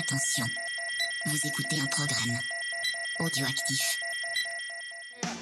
Attention, vous écoutez un programme audioactif.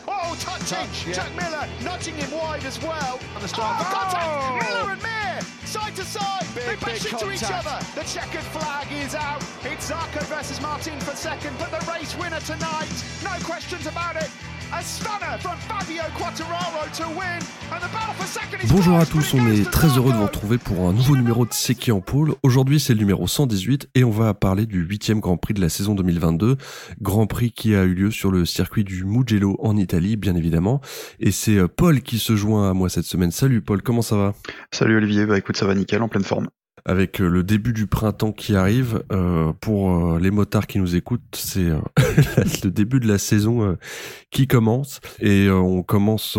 Oh, touching! Touch, yeah. Jack Miller nudging him wide as well. On the start. Oh, contact! Oh! Miller and Mir, side to side. Big, they bash into each contact. other. The checkered flag is out. It's Zarco versus Martin for second, but the race winner tonight, no questions about it. A stunner from Fabio Quattararo to win, and the battle for second is Bonjour à tous, on est très heureux de vous retrouver pour un nouveau numéro de C'est en pôle. Aujourd'hui c'est le numéro 118 et on va parler du huitième Grand Prix de la saison 2022. Grand Prix qui a eu lieu sur le circuit du Mugello en Italie bien évidemment. Et c'est euh, Paul qui se joint à moi cette semaine. Salut Paul, comment ça va? Salut Olivier, bah écoute ça va nickel, en pleine forme. Avec euh, le début du printemps qui arrive, euh, pour euh, les motards qui nous écoutent, c'est le début de la saison qui commence. Et on commence,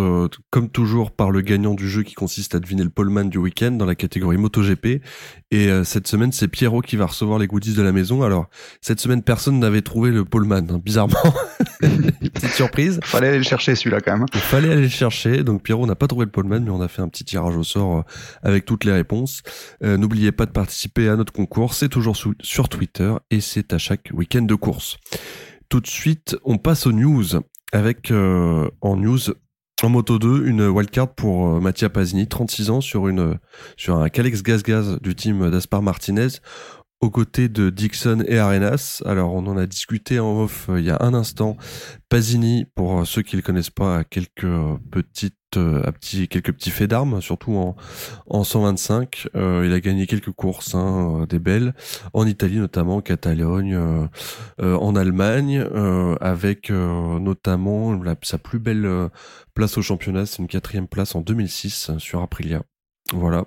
comme toujours, par le gagnant du jeu qui consiste à deviner le poleman du week-end dans la catégorie MotoGP. Et euh, cette semaine, c'est Pierrot qui va recevoir les goodies de la maison. Alors, cette semaine, personne n'avait trouvé le poleman, hein, bizarrement. Petite surprise. Fallait aller le chercher celui-là quand même. Il fallait aller le chercher. Donc Pierrot n'a pas trouvé le poleman, mais on a fait un petit tirage au sort euh, avec toutes les réponses. Euh, N'oubliez pas de participer à notre concours. C'est toujours sous- sur Twitter et c'est à chaque week-end de course. Tout de suite, on passe aux news avec euh, en news en moto 2 une wildcard pour euh, Mattia Pasini, 36 ans sur une sur un Calex Gaz Gaz du team d'Aspar Martinez aux côtés de Dixon et Arenas. Alors on en a discuté en off euh, il y a un instant. Pasini, pour euh, ceux qui le connaissent pas, a quelques euh, petites, euh, à petits, quelques petits faits d'armes, surtout en, en 125. Euh, il a gagné quelques courses, hein, euh, des belles, en Italie notamment, en Catalogne, euh, euh, en Allemagne, euh, avec euh, notamment sa plus belle euh, place au championnat, c'est une quatrième place en 2006 euh, sur Aprilia. Voilà.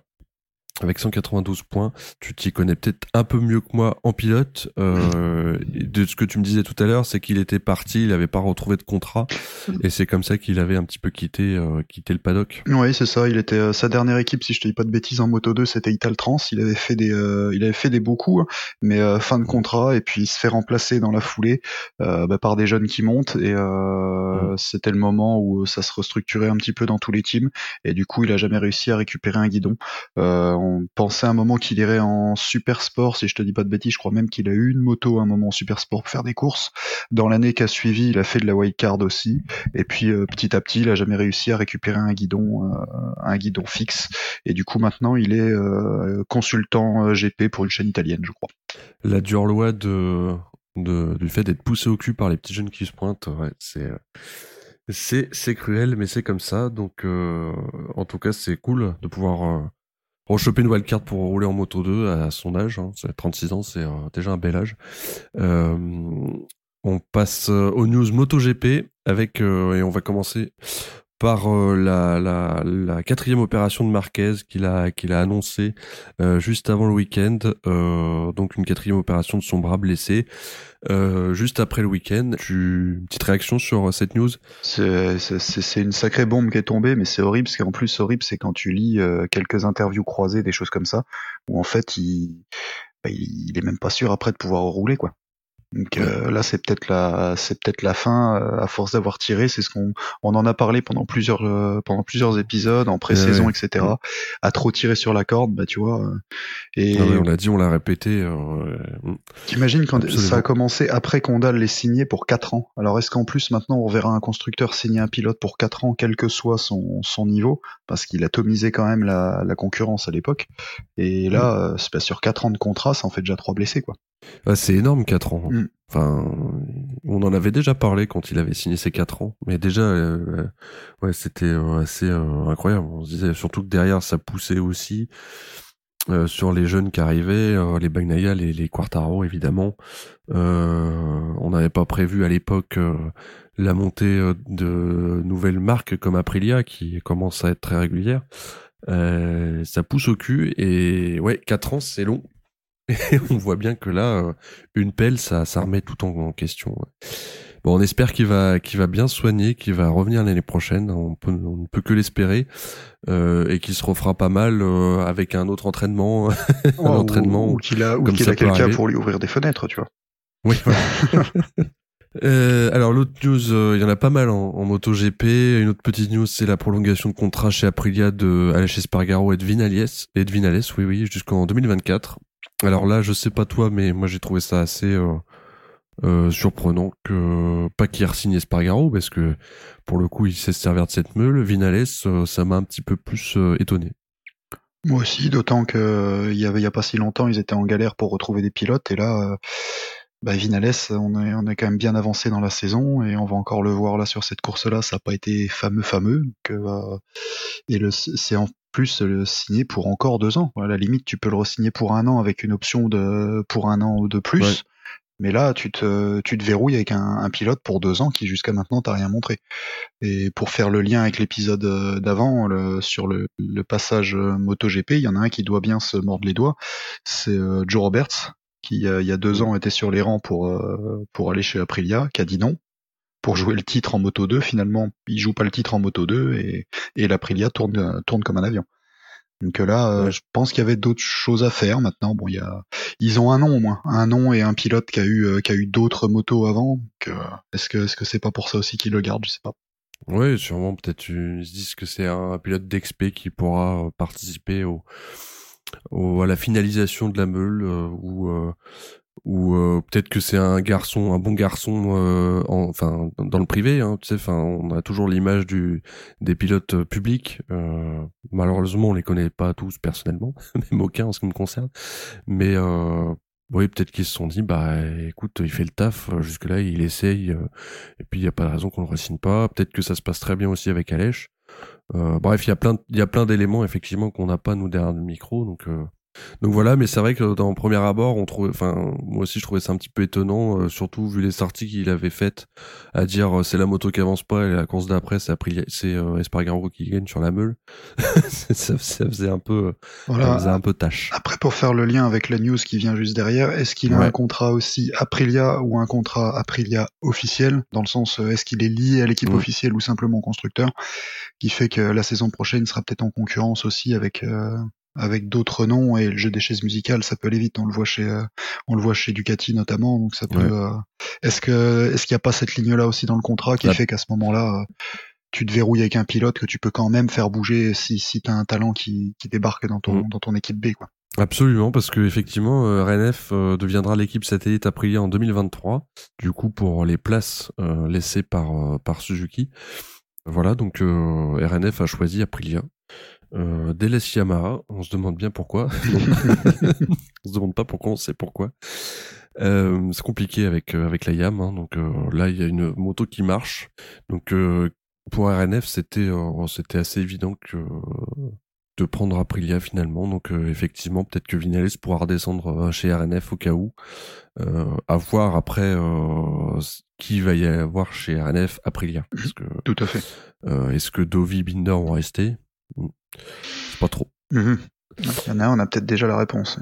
Avec 192 points, tu t'y connais peut-être un peu mieux que moi en pilote. Euh, de ce que tu me disais tout à l'heure, c'est qu'il était parti, il n'avait pas retrouvé de contrat, et c'est comme ça qu'il avait un petit peu quitté, euh, quitté le paddock. Oui, c'est ça. Il était euh, sa dernière équipe, si je te dis pas de bêtises, en Moto 2, c'était Italtrans. Il avait fait des, il avait fait des beaux coups, hein, mais fin de contrat et puis il se fait remplacer dans la foulée bah, par des jeunes qui montent et c'était le moment où ça se restructurait un petit peu dans tous les teams et du coup il a jamais réussi à récupérer un guidon. On pensait un moment qu'il irait en super sport, si je te dis pas de bêtises, je crois même qu'il a eu une moto à un moment en super sport pour faire des courses. Dans l'année qui a suivi, il a fait de la wildcard aussi. Et puis euh, petit à petit, il a jamais réussi à récupérer un guidon, euh, un guidon fixe. Et du coup, maintenant, il est euh, consultant GP pour une chaîne italienne, je crois. La dure loi de, du fait d'être poussé au cul par les petits jeunes qui se pointent, ouais, c'est c'est cruel, mais c'est comme ça. Donc, en tout cas, c'est cool de pouvoir euh, rechoper une wildcard pour rouler en moto 2 à son âge. Hein, c'est 36 ans, c'est euh, déjà un bel âge. Euh, on passe euh, aux news MotoGP avec et on va commencer par euh, la, la, la quatrième opération de Marquez qu'il a qu'il a annoncé euh, juste avant le week-end. Euh, donc une quatrième opération de son bras blessé. Juste après le week-end, tu une petite réaction sur cette news? C'est une sacrée bombe qui est tombée, mais c'est horrible, parce qu'en plus, horrible, c'est quand tu lis quelques interviews croisées, des choses comme ça, où en fait, il, bah, il est même pas sûr après de pouvoir rouler, quoi. Donc euh, là, c'est peut-être la, c'est peut-être la fin euh, à force d'avoir tiré. C'est ce qu'on, on en a parlé pendant plusieurs, euh, pendant plusieurs épisodes, en pré-saison, Ouais. etc. À trop tirer sur la corde, bah tu vois. euh, et ouais, On l'a dit, on l'a répété. euh, T'imagines quand Absolument. ça a commencé après qu'Ondal l'ait signé pour 4 ans. Alors est-ce qu'en plus maintenant on verra un constructeur signer un pilote pour 4 ans, quel que soit son, son niveau, parce qu'il a tomisé quand même la, la concurrence à l'époque. Et là, euh, c'est pas sur 4 ans de contrat, ça en fait déjà 3 blessés quoi. Ah, c'est énorme 4 ans. Mm. Enfin, on en avait déjà parlé quand il avait signé ses 4 ans, mais déjà, euh, ouais, c'était euh, assez euh, incroyable. On se disait surtout que derrière, ça poussait aussi euh, sur les jeunes qui arrivaient, les Bagnaia, les, les Quartaro évidemment. On n'avait pas prévu à l'époque la montée de nouvelles marques comme Aprilia qui commence à être très régulière. Ça pousse au cul et ouais, 4 ans c'est long. Et on voit bien que là, euh, une pelle, ça, ça remet tout en, en question. ouais. Bon, on espère qu'il va, qu'il va bien soigner, qu'il va revenir l'année prochaine. On, peut, on ne peut que l'espérer euh, et qu'il se refera pas mal euh, avec un autre entraînement. Oh, entraînement, ou, ou qu'il a, quelqu'un pour lui ouvrir des fenêtres, tu vois. Oui. Euh, alors l'autre news, euh, il y en a pas mal en, en MotoGP. Une autre petite news, c'est la prolongation de contrat chez Aprilia de Alex Espargaro et de Vinales, et de Vinales, oui oui, jusqu'en 2024. Alors là, je sais pas toi, mais moi j'ai trouvé ça assez euh, surprenant que pas qu'il ait signé Spargaro parce que pour le coup il sait se servir de cette meule. Vinales, euh, ça m'a un petit peu plus euh, étonné. Moi aussi, d'autant que il y avait il y a pas si longtemps ils étaient en galère pour retrouver des pilotes et là. Bah, Vinales, on est, on est quand même bien avancé dans la saison et on va encore le voir là sur cette course-là. Ça n'a pas été fameux, fameux. Que, et c'est plus le signer pour encore deux ans. À la limite, tu peux le re-signer pour un an avec une option de pour un an ou de plus. Mais là, tu te, tu te verrouilles avec un, pilote pour deux ans qui jusqu'à maintenant t'a rien montré. Et pour faire le lien avec l'épisode euh, d'avant, sur le, passage euh, MotoGP, il y en a un qui doit bien se mordre les doigts. C'est euh, Joe Roberts, qui il y a deux ans était sur les rangs pour, pour aller chez Aprilia, qui a dit non pour jouer le titre en Moto 2. Finalement, il joue pas le titre en Moto 2 et, et l'Aprilia tourne, tourne comme un avion. Donc là, euh, je pense qu'il y avait d'autres choses à faire. Maintenant, bon, il y a, ils ont un nom au moins, un nom et un pilote qui a eu, euh, qui a eu d'autres motos avant. Euh, est-ce que, est-ce que c'est pas pour ça aussi qu'ils le gardent? Je sais pas. Oui, sûrement. Peut-être ils se disent que c'est un pilote d'expé qui pourra participer au, au, à la finalisation de la meule ou ou euh, peut-être que c'est un garçon, un bon garçon, euh, enfin dans le privé, hein, tu sais, enfin on a toujours l'image du des pilotes euh, publics. malheureusement, on les connaît pas tous personnellement, même aucun en ce qui me concerne. Mais oui, peut-être qu'ils se sont dit, bah écoute, il fait le taf, jusque là il essaye, et puis il y a pas de raison qu'on le ressigne pas. Peut-être que ça se passe très bien aussi avec Alèche. bref, il y a plein, il y a plein d'éléments effectivement qu'on n'a pas nous derrière le micro, donc donc voilà, mais c'est vrai que dans le premier abord, on trouve, enfin, moi aussi je trouvais ça un petit peu étonnant, euh, surtout vu les sorties qu'il avait faites à dire euh, c'est la moto qui avance pas et la course d'après c'est c'est euh, Espargaro qui gagne sur la meule. ça, faisait un peu, ça faisait un peu tâche. Après pour faire le lien avec la news qui vient juste derrière, est-ce qu'il a un contrat aussi Aprilia ou un contrat Aprilia officiel? Dans le sens est-ce qu'il est lié à l'équipe officielle ou simplement constructeur, qui fait que la saison prochaine sera peut-être en concurrence aussi avec avec d'autres noms et le jeu des chaises musicales ça peut aller vite on le voit chez euh, on le voit chez Ducati notamment donc ça peut euh, est-ce que est-ce qu'il n'y a pas cette ligne là aussi dans le contrat qui fait qu'à ce moment-là euh, tu te verrouilles avec un pilote que tu peux quand même faire bouger si si tu as un talent qui, qui débarque dans ton mm. dans ton équipe B quoi. Absolument, parce que effectivement, RNF deviendra l'équipe satellite Aprilia en 2023. Du coup, pour les places laissées par par Suzuki, voilà. Donc RNF a choisi Aprilia euh, Yamaha, on se demande bien pourquoi. on se demande pas pourquoi, on sait pourquoi. Euh, c'est compliqué avec euh, avec la Yam, hein, donc euh, là il y a une moto qui marche. Donc euh, pour RNF c'était c'était assez évident que de prendre Aprilia finalement. Donc effectivement peut-être que Vinales pourra redescendre chez RNF au cas où. à voir après qui va y avoir chez RNF Aprilia. Parce que, Tout à fait. Est-ce que Dovi Binder vont rester? C'est pas trop. Mhm. Il y en a, on a peut-être déjà la réponse.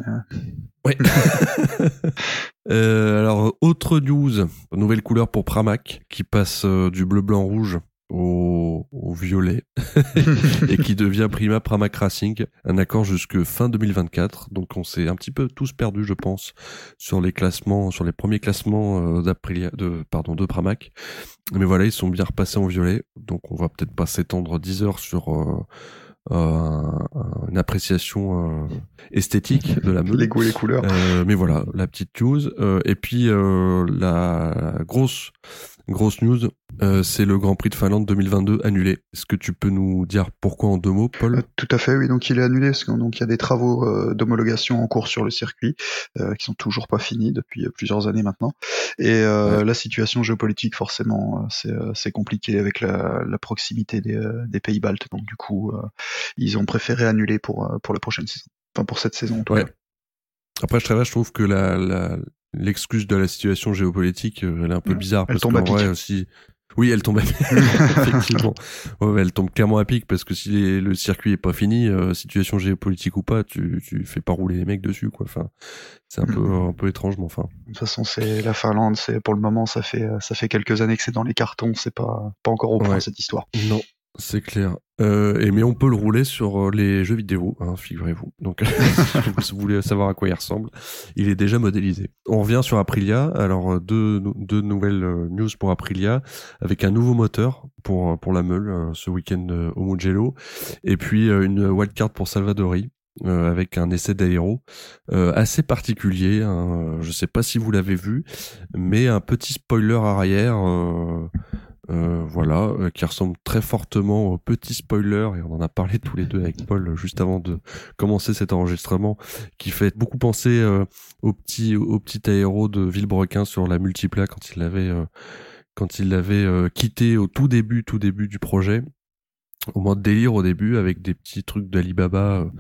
Oui. euh, alors, autre news, nouvelle couleur pour Pramac, qui passe euh, du bleu, blanc, rouge au, au violet et qui devient Prima Pramac Racing, un accord jusque fin 2024. Donc on s'est un petit peu tous perdus, je pense, sur les classements, sur les premiers classements euh, d'Aprilia, de pardon, de Pramac. Mais voilà, ils sont bien repassés en violet, donc on va peut-être pas s'étendre 10 heures sur euh, une appréciation euh, esthétique de la meule. Les goûts, les couleurs. Euh, mais voilà, la petite news. et puis la grosse grosse news, c'est le Grand Prix de Finlande 2022 annulé. Est-ce que tu peux nous dire pourquoi en deux mots, Paul Tout à fait, oui. Donc il est annulé parce qu'il y a des travaux d'homologation en cours sur le circuit qui sont toujours pas finis depuis plusieurs années maintenant. Et la situation géopolitique, forcément, c'est compliqué avec la, la proximité des, des pays baltes. Donc du coup, ils ont préféré annuler pour, euh, pour la prochaine saison. Enfin, pour cette saison, en tout ouais. cas. Après, je, je trouve que la, la, l'excuse de la situation géopolitique, euh, elle est un peu bizarre. Elle parce tombe à pic. aussi. Oui, elle tombe à pic. Effectivement. Ouais, elle tombe clairement à pic parce que si le circuit est pas fini, euh, situation géopolitique ou pas, tu, tu fais pas rouler les mecs dessus, quoi. Enfin, c'est un peu, un peu étrange, mais enfin. De toute façon, c'est la Finlande, c'est, pour le moment, ça fait, ça fait quelques années que c'est dans les cartons, c'est pas, pas encore au point cette histoire. Non, c'est clair. Euh, et mais on peut le rouler sur euh, les jeux vidéo, hein, figurez-vous. Donc, si vous voulez savoir à quoi il ressemble, il est déjà modélisé. On revient sur Aprilia. Alors euh, deux, deux nouvelles euh, news pour Aprilia, avec un nouveau moteur pour pour la meule ce week-end au Mugello, et puis une wildcard pour Salvadori. avec un essai d'aéro assez particulier. Hein. Je sais pas si vous l'avez vu, mais un petit spoiler arrière. Euh, voilà, euh, qui ressemble très fortement au petit spoiler, et on en a parlé tous les deux avec Paul juste avant de commencer cet enregistrement, qui fait beaucoup penser euh, au petit au petit aéro de Villebrequin sur la multipla quand il l'avait quand il l'avait quitté au tout début tout début du projet au moins de délire au début avec des petits trucs d'Alibaba, euh,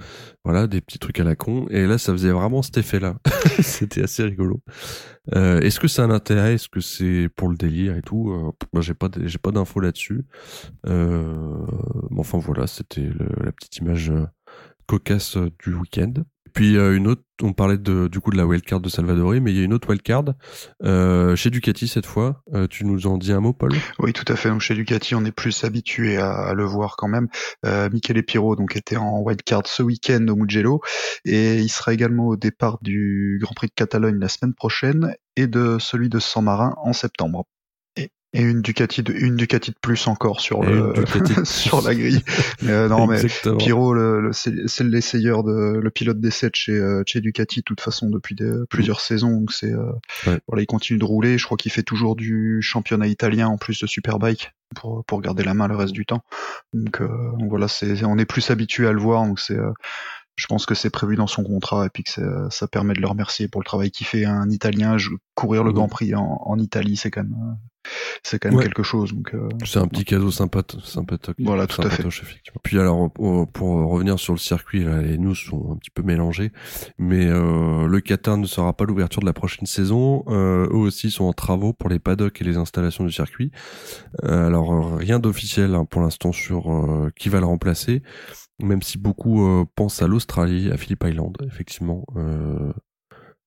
voilà, des petits trucs à la con. Et là, ça faisait vraiment cet effet-là. C'était assez rigolo. Euh, Est-ce que c'est un intérêt? Est-ce que c'est pour le délire et tout? Euh, Moi, j'ai pas, j'ai pas d'infos là-dessus. Euh, enfin voilà, c'était la petite image cocasse du week-end. Puis euh, une autre, on parlait de, du coup de la wildcard de Salvador, mais il y a une autre wildcard euh, chez Ducati cette fois. Euh, tu nous en dis un mot, Paul? Oui, tout à fait. Donc chez Ducati, on est plus habitué à, le voir quand même. Euh, Michele Piro donc était en wildcard ce week-end au Mugello et il sera également au départ du Grand Prix de Catalogne la semaine prochaine et de celui de San Marin en septembre. Et une Ducati de une Ducati de plus encore sur le sur la grille. Mais euh, non mais Piro le, le c'est l'essayeur de le pilote d'essai de chez euh, chez Ducati de toute façon depuis plusieurs saisons. Donc c'est euh, voilà il continue de rouler, je crois qu'il fait toujours du championnat italien en plus de Superbike pour pour garder la main le reste du temps. Donc, donc voilà, c'est on est plus habitué à le voir. Donc c'est je pense que c'est prévu dans son contrat et puis que ça, permet de le remercier pour le travail qu'il fait. Un Italien, courir le Grand Prix en, en Italie, c'est quand même c'est quand même quelque chose. Donc euh, c'est un petit cadeau sympa, sympathique. Voilà, tout à fait. Puis alors pour, revenir sur le circuit, les news sont un petit peu mélangées, mais euh, le Qatar ne sera pas l'ouverture de la prochaine saison. Euh, eux aussi sont en travaux pour les paddocks et les installations du circuit. Euh, alors rien d'officiel hein, pour l'instant sur euh, qui va le remplacer, même si beaucoup pensent à l'Australie, à Phillip Island, effectivement. Euh,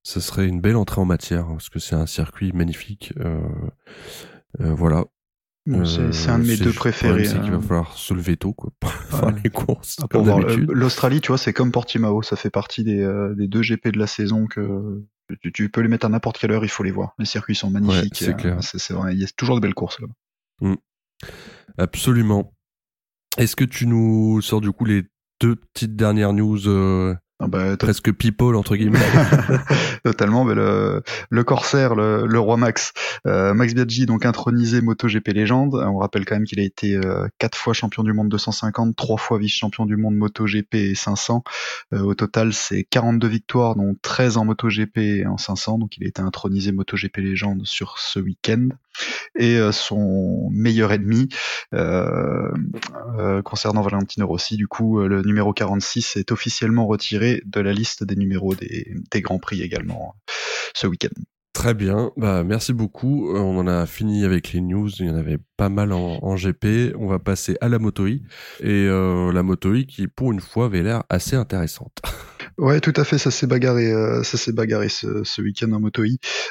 ce serait une belle entrée en matière parce que c'est un circuit magnifique. Euh, euh, voilà. c'est un de mes deux préférés. C'est qu'il va hein. falloir se lever tôt quoi, pour faire les courses. Ah, L'Australie, tu vois, c'est comme Portimao, ça fait partie des, euh, des deux GP de la saison que tu, peux les mettre à n'importe quelle heure, il faut les voir. Les circuits sont magnifiques. c'est clair. Vrai, il y a toujours de belles courses là. Mm. Absolument. Est-ce que tu nous sors du coup les deux petites dernières news ah bah, Presque people entre guillemets. Totalement, mais le, le corsaire, le, le roi Max, euh, Max Biaggi donc intronisé MotoGP légende. On rappelle quand même qu'il a été euh, quatre fois champion du monde 250, trois fois vice-champion du monde MotoGP et 500. Euh, au total, c'est 42 victoires, dont 13 en MotoGP et en 500. Donc il a été intronisé MotoGP légende sur ce week-end. Et euh, son meilleur ennemi concernant Valentino Rossi, du coup, le numéro 46 est officiellement retiré de la liste des numéros des, des Grands Prix également euh, ce week-end. Très bien, bah merci beaucoup. Euh, on en a fini avec les news. Il y en avait pas mal en, GP. On va passer à la MotoI et euh, la MotoI qui pour une fois avait l'air assez intéressante. Ouais, tout à fait, ça s'est bagarré, euh, ça s'est bagarré ce, week-end en moto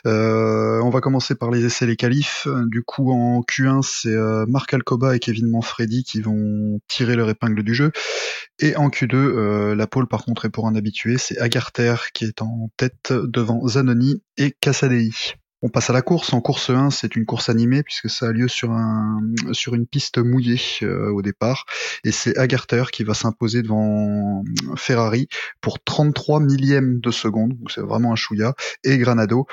Euh, on va commencer par les essais les qualifs. Du coup, en Q1, c'est euh, Marc Alcoba et Kevin Manfredi qui vont tirer leur épingle du jeu. Et en Q2, euh, la pole par contre est pour un habitué, c'est Agarter qui est en tête devant Zanoni et Cassadei. On passe à la course. En course 1, c'est une course animée puisque ça a lieu sur un sur une piste mouillée euh, au départ et c'est Agarter qui va s'imposer devant Ferrari pour 33 millièmes de seconde. Donc c'est vraiment un chouïa et Granado.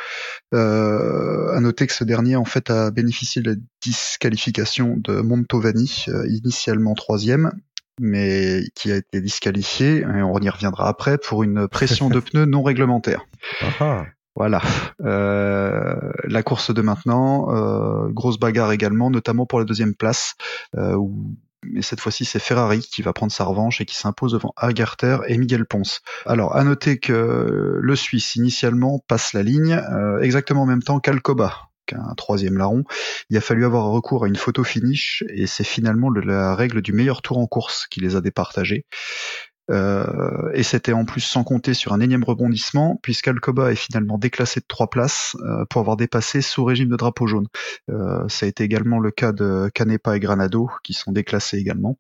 Euh, à noter que ce dernier en fait a bénéficié de la disqualification de Montovani, euh, initialement troisième, mais qui a été disqualifié, et on y reviendra après, pour une pression de pneus non réglementaire. Ah ah. Voilà. Euh, la course de maintenant, euh, grosse bagarre également, notamment pour la deuxième place. Euh, mais cette fois-ci, c'est Ferrari qui va prendre sa revanche et qui s'impose devant Agarter et Miguel Ponce. Alors, à noter que le Suisse, initialement, passe la ligne exactement en même temps qu'Alcoba, un troisième larron. Il a fallu avoir recours à une photo finish et c'est finalement la règle du meilleur tour en course qui les a départagés. Euh, et c'était en plus sans compter sur un énième rebondissement, puisqu'Alcoba est finalement déclassé de trois places euh, pour avoir dépassé sous régime de drapeau jaune. Euh, ça a été également le cas de Canepa et Granado, qui sont déclassés également.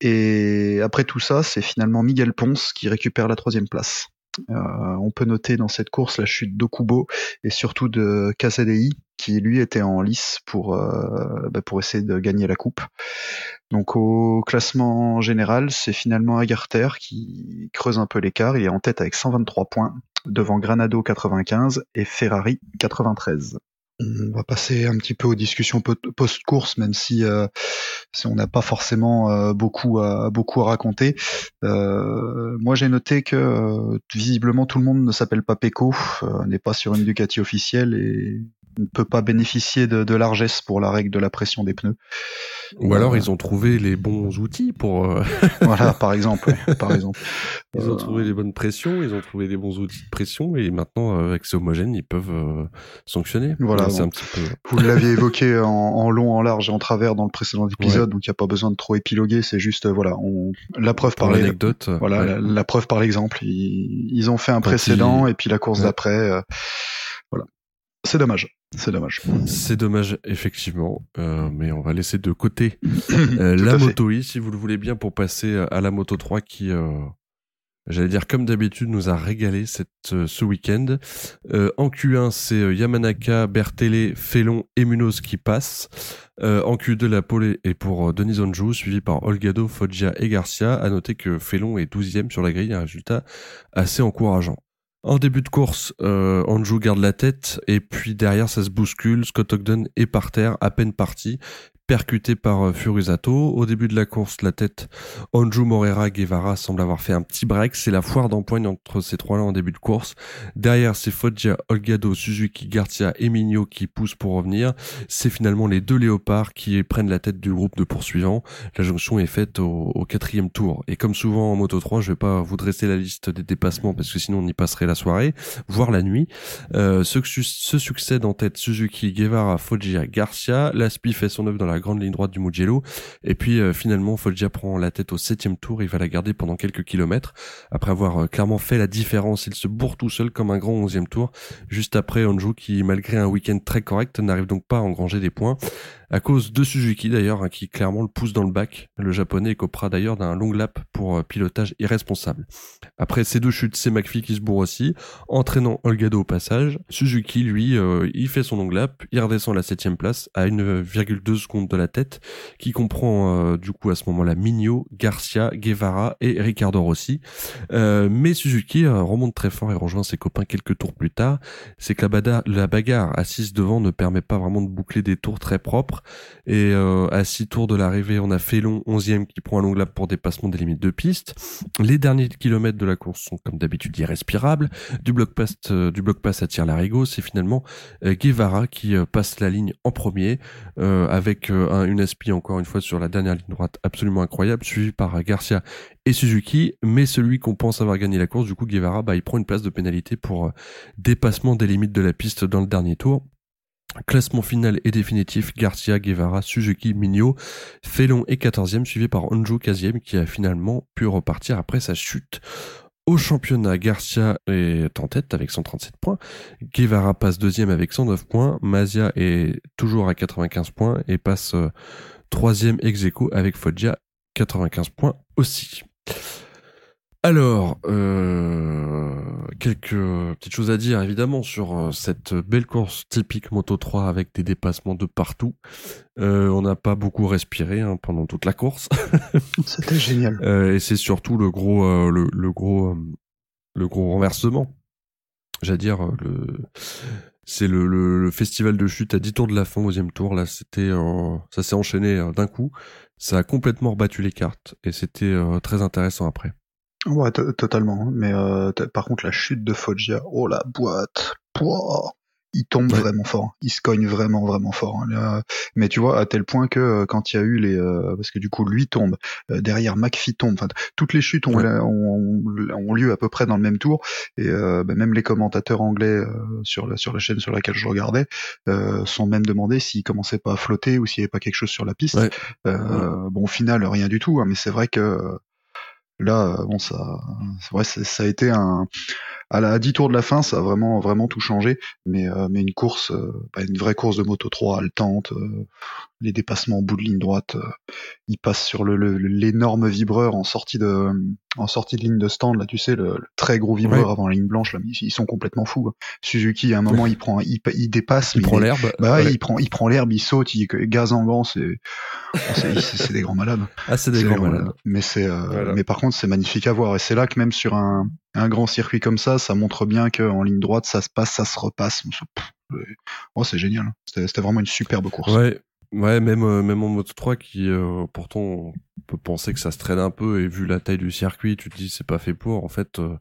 Et après tout ça, c'est finalement Miguel Ponce qui récupère la troisième place. On peut noter dans cette course la chute d'Okubo et surtout de Casadei qui lui était en lice pour bah, pour essayer de gagner la coupe. Donc au classement général, c'est finalement Agarter qui creuse un peu l'écart. Il est en tête avec 123 points devant Granado 95 et Ferrari 93 on va passer un petit peu aux discussions post-course, même si, euh, si on n'a pas forcément euh, beaucoup à beaucoup à raconter. Euh, moi, j'ai noté que visiblement tout le monde ne s'appelle pas Pecco, n'est pas sur une Ducati officielle et ne peut pas bénéficier de, de, largesse pour la règle de la pression des pneus. Ou alors ils ont trouvé les bons outils pour. Euh, voilà, par exemple. par exemple. Ils ont trouvé les bonnes pressions, ils ont trouvé les bons outils de pression et maintenant euh, avec ce homogène ils peuvent euh, sanctionner. Voilà, c'est un petit peu. Vous l'aviez évoqué en, en, long, en large et en travers dans le précédent épisode, donc il n'y a pas besoin de trop épiloguer. C'est juste voilà, on la preuve par l'anecdote. Voilà, la, preuve par l'exemple. Ils, ils, ont fait un précédent et puis la course d'après. voilà, c'est dommage. C'est dommage. C'est dommage, effectivement. Euh, mais on va laisser de côté euh, la Moto I, si vous le voulez bien, pour passer euh, à la Moto 3 qui, euh, j'allais dire comme d'habitude, nous a régalé cette, ce week-end. en Q1, c'est Yamanaka, Bertele, Felon et Munoz qui passent. en Q2, la pole est pour Denis Onjou, suivi par Olgado, Foggia et Garcia. À noter que Felon est 12e sur la grille, un résultat assez encourageant. En début de course, euh, Anjou garde la tête et puis derrière ça se bouscule. Scott Ogden est par terre, à peine parti percuté par euh, Furusato. Au début de la course, la tête Onju Morera Guevara semble avoir fait un petit break. C'est la foire d'empoigne entre ces trois-là en début de course. Derrière, c'est Foggia, Olgado, Suzuki, Garcia et Migno qui poussent pour revenir. C'est finalement les deux léopards qui prennent la tête du groupe de poursuivants. La jonction est faite au, quatrième tour. Et comme souvent en Moto 3, je vais pas vous dresser la liste des dépassements parce que sinon on y passerait la soirée, voire la nuit. Euh, ce, ce succèdent en tête Suzuki, Guevara, Foggia, Garcia. L'Aspi fait son œuvre dans la grande ligne droite du Mugello. Et puis euh, finalement, Foggia prend la tête au septième tour. Il va la garder pendant quelques kilomètres. Après avoir euh, clairement fait la différence, il se bourre tout seul comme un grand onzième tour. Juste après, Onju qui, malgré un week-end très correct, n'arrive donc pas à engranger des points à cause de Suzuki d'ailleurs, hein, qui clairement le pousse dans le bac. Le japonais copera d'ailleurs d'un long lap pour euh, pilotage irresponsable. Après ces deux chutes, c'est McPhee qui se bourre aussi, entraînant Olgado au passage. Suzuki, lui, euh, il fait son long lap, il redescend la septième place à 1,2 secondes de la tête, qui comprend euh, du coup à ce moment-là Migno, Garcia, Guevara et Ricardo Rossi. mais Suzuki remonte très fort et rejoint ses copains quelques tours plus tard. C'est que la, la bagarre assise devant ne permet pas vraiment de boucler des tours très propres et euh, à 6 tours de l'arrivée, on a Félon 11e qui prend un long lap pour dépassement des limites de piste. Les derniers kilomètres de la course sont comme d'habitude irrespirables. Du bloc pass, euh, du bloc pass attire. C'est finalement euh, Guevara qui passe la ligne en premier avec un, une aspi encore une fois sur la dernière ligne droite absolument incroyable, suivi par Garcia et Suzuki. Mais celui qu'on pense avoir gagné la course, du coup Guevara, bah, il prend une place de pénalité pour dépassement des limites de la piste dans le dernier tour. Classement final et définitif, Garcia, Guevara, Suzuki, Migno, Felon est 14e, suivi par Onjo 15e, qui a finalement pu repartir après sa chute. Au championnat, Garcia est en tête avec 137 points, Guevara passe deuxième avec 109 points, Mazia est toujours à 95 points et passe euh, troisième ex avec Foggia 95 points aussi. Alors, euh, quelques petites choses à dire évidemment sur euh, cette belle course typique Moto 3 avec des dépassements de partout. Euh, on n'a pas beaucoup respiré hein, pendant toute la course. C'était génial. Euh, et c'est surtout le gros, le, le, gros, le gros renversement. J'allais dire le. C'est le, le, festival de chute à 10 tours de la fin, au deuxième tour. Là, c'était, ça s'est enchaîné d'un coup. Ça a complètement rebattu les cartes et c'était très intéressant après. Ouais, totalement. Hein. Mais euh, par contre, la chute de Foggia, oh la boîte, Pouah il tombe vraiment fort, il se cogne vraiment vraiment fort. Hein. Mais tu vois à tel point que euh, quand il y a eu les, euh, parce que du coup lui tombe, derrière McPhee tombe, enfin toutes les chutes ont, ont, lieu à peu près dans le même tour et bah, même les commentateurs anglais sur la sur la chaîne sur laquelle je regardais sont même demandés s'il commençait pas à flotter ou s'il y avait pas quelque chose sur la piste. Bon au final rien du tout, hein, mais c'est vrai que là, bon, ça, ouais, ça a été un, à la à 10 tours de la fin, ça a vraiment vraiment tout changé. Mais euh, mais une course, euh, bah, une vraie course de Moto 3 haletante, euh, les dépassements au bout de ligne droite, euh, il passe sur le le- l'énorme vibreur en sortie de en sortie de ligne de stand là, tu sais le, le très gros vibreur Ouais. avant la ligne blanche là, ils, ils sont complètement fous. hein. Suzuki à un moment il prend il, il dépasse, Il mais prend l'herbe. Bah ouais, il prend il prend l'herbe, il saute, il gaz en gant, c'est c'est c'est- c'est des grands malades. Ah, c'est des C'est grands des malades. Mais c'est, euh, Voilà. mais par contre, c'est magnifique à voir. Et c'est là que même sur un, un grand circuit comme ça, ça montre bien qu'en ligne droite, ça se passe, ça se repasse. Oh, c'est génial. C'était c'était vraiment une superbe course. Ouais, ouais, même euh, même en Moto 3 qui euh, pourtant on peut penser que ça se traîne un peu et vu la taille du circuit, tu te dis c'est pas fait pour. En fait, euh,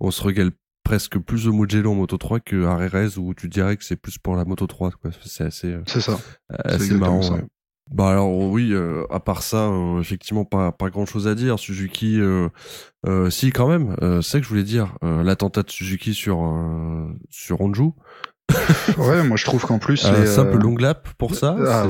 on se régale presque plus au Mugello en Moto 3 que à Rérez où tu dirais que c'est plus pour la Moto 3 quoi. C'est assez C'est ça. assez exactement marrant. ça. ouais. Bah alors oui, euh, à part ça, euh, effectivement pas pas grand chose à dire. Suzuki, euh, euh, si quand même, euh, c'est que je voulais dire. Euh, L'attentat de Suzuki sur euh, sur Honju, Ouais, moi je trouve qu'en plus, un simple long lap pour ça. ah,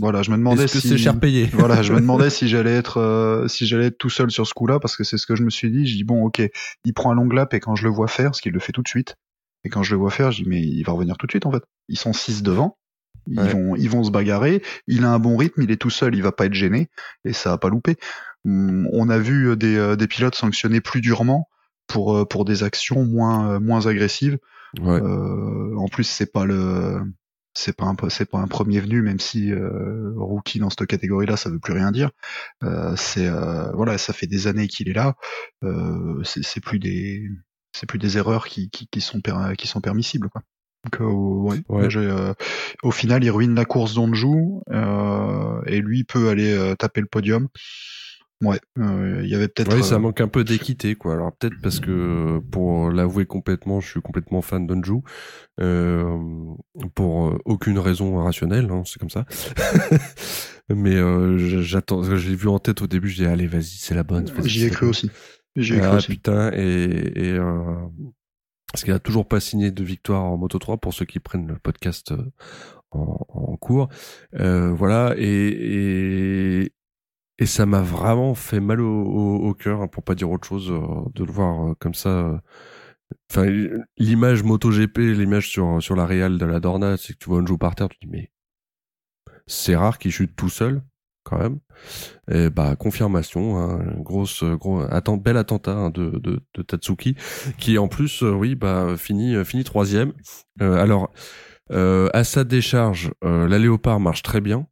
voilà, je me demandais si c'est cher payé? Voilà, je me demandais si j'allais être euh, si j'allais être tout seul sur ce coup-là parce que c'est ce que je me suis dit. Je dis bon, ok, il prend un long lap et quand je le vois faire, ce qu'il le fait tout de suite, et quand je le vois faire, je dis mais il va revenir tout de suite en fait. Ils sont six devant, ils Ouais. vont ils vont se bagarrer. Il a un bon rythme, il est tout seul, il va pas être gêné et ça a pas loupé. Hum, On a vu des euh, des pilotes sanctionnés plus durement pour euh, pour des actions moins euh, moins agressives. Ouais. Euh, en plus, c'est pas le, c'est pas un, c'est pas un premier venu, même si euh, rookie dans cette catégorie-là, ça veut plus rien dire. Euh, c'est euh, voilà, ça fait des années qu'il est là. Euh, c'est c'est plus des, c'est plus des erreurs qui, qui, qui sont per- qui sont permissibles. Quoi. Donc, ouais, Ouais. j'ai, euh, au final, il ruine la course d'Onju euh, et lui peut aller euh, taper le podium. Ouais, euh, il y avait peut-être. Oui, ça manque un peu d'équité, quoi. Alors peut-être parce que, pour l'avouer complètement, je suis complètement fan d'Onju, euh, pour aucune raison rationnelle, hein, c'est comme ça. Mais j'attends, je l'ai vu en tête au début, je dis allez, vas-y, c'est la bonne. J'y ai cru aussi. J'y ai cru Ah aussi. putain, et, et parce qu'il a toujours pas signé de victoire en Moto 3 pour ceux qui prennent le podcast euh, en, cours. Euh, voilà, et, et, ça m'a vraiment fait mal au, cœur, hein, pour pas dire autre chose, euh, de le voir comme ça. Enfin, l'image MotoGP, l'image sur la Real de la Dorna, c'est que tu vois Onjo par terre, tu te dis mais c'est rare qu'il chute tout seul quand même. Bah confirmation, hein, grosse gros atten- bel attentat hein, de, de Tatsuki qui en plus euh, oui bah finit euh, finit troisième. Euh, alors à sa décharge, la Léopard marche très bien.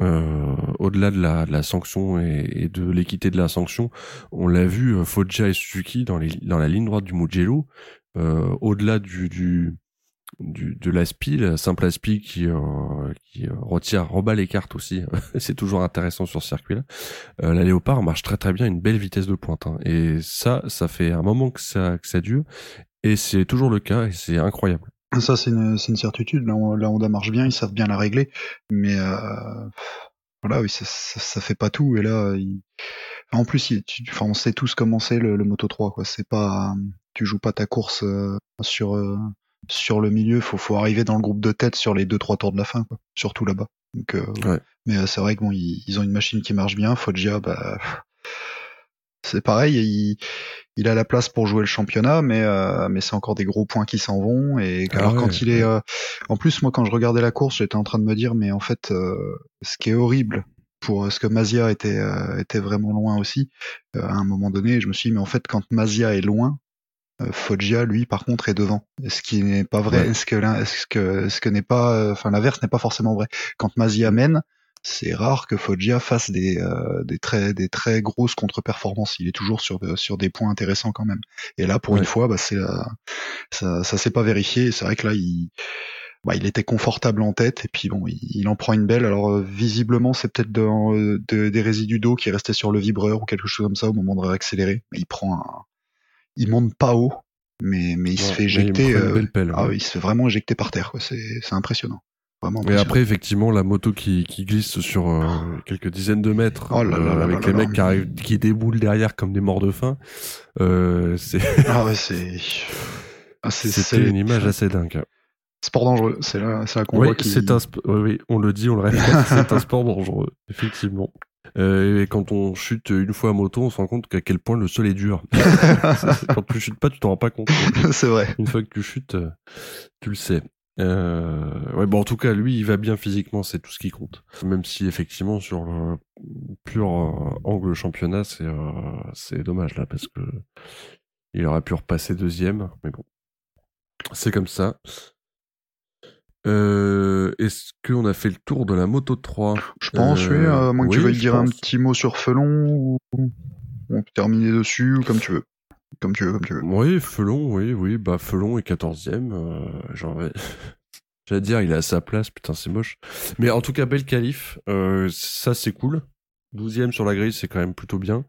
Au-delà de la, de la sanction et, de l'équité de la sanction, on l'a vu, Foggia et Suzuki dans, les, dans la ligne droite du Mugello, au-delà du, du, du, de l'aspi, la simple aspi qui, euh, qui euh, retire, rebat les cartes aussi, c'est toujours intéressant sur ce circuit-là. Euh, la Léopard marche très très bien, une belle vitesse de pointe, hein. et ça, ça fait un moment que ça, que ça dure, et c'est toujours le cas, et c'est incroyable. Ça, c'est une, une certitude. Là, on- la Honda marche bien, ils savent bien la régler. Mais euh, voilà, oui, ça, ça, ça fait pas tout. Et là, il- en plus, il- tu, enfin, on sait tous comment c'est le, le Moto 3. Quoi. C'est pas, tu joues pas ta course euh, sur euh, sur le milieu. Faut faut arriver dans le groupe de tête sur les deux trois tours de la fin, quoi. Surtout là-bas. Donc, euh, Ouais. mais euh, c'est vrai que bon, ils, ils ont une machine qui marche bien. Foggia, bah, c'est pareil. Il, il a la place pour jouer le championnat, mais euh, mais c'est encore des gros points qui s'en vont. Et Ah alors ouais, quand il est, euh, en plus moi quand je regardais la course, j'étais en train de me dire, mais en fait, euh, ce qui est horrible pour euh, ce que Mazia était euh, était vraiment loin aussi euh, à un moment donné, je me suis dit mais en fait quand Mazia est loin, Foggia lui par contre est devant. Ce qui n'est pas vrai? Ouais. Est-ce que est-ce que ce que n'est pas, euh, enfin l'inverse n'est pas forcément vrai? Quand Mazia mène, c'est rare que Foggia fasse des, euh, des très des très grosses contre-performances. Il est toujours sur de- sur des points intéressants quand même. Et là, pour Ouais. une fois, bah, c'est ça, ça s'est pas vérifié. C'est vrai que là, il, bah, il était confortable en tête et puis bon, il, il en prend une belle. Alors euh, visiblement, c'est peut-être de- euh, de- des résidus d'eau qui restaient sur le vibreur ou quelque chose comme ça au moment de réaccélérer. Mais il prend un, il monte pas haut, mais mais il se fait il éjecter. euh, pelle, ah ouais. oui, il se fait vraiment éjecter par terre. quoi. C'est c'est impressionnant. Et après, effectivement, la moto qui, qui glisse sur euh, quelques dizaines de mètres, Oh là là euh, avec là les mecs qui arrivent, qui déboulent derrière comme des morts de faim, euh, c'est, Ah ouais, c'est. Ah, c'est c'était une image assez dingue. Sport dangereux, c'est là, c'est là qu'on Oui, voit qu'il. c'est un, sp- oui, oui, on le dit, on le répète, c'est un sport dangereux, effectivement. Euh, et quand on chute une fois à moto, on se rend compte qu'à quel point le sol est dur. quand tu chutes pas, tu t'en rends pas compte. c'est vrai. Une fois que tu chutes, euh, tu le sais. Euh, ouais, bon, en tout cas, lui, il va bien physiquement, c'est tout ce qui compte. Même si, effectivement, sur le pur euh, angle championnat, c'est euh, c'est dommage là, parce que il aurait pu repasser deuxième, mais bon, c'est comme ça. Euh, Est-ce qu'on a fait le tour de la moto 3 Je pense, oui. Euh, À moins que tu veuilles dire un petit mot sur Felon ou on peut terminer dessus ou comme tu veux. Comme tu veux, comme tu veux. Oui, Felon, oui, oui, bah Felon est 14ème. Euh, j'en vais- J'allais dire, il est à sa place, putain, c'est moche. Mais en tout cas, belle qualif, euh, ça c'est cool. 12ème sur la grille, c'est quand même plutôt bien.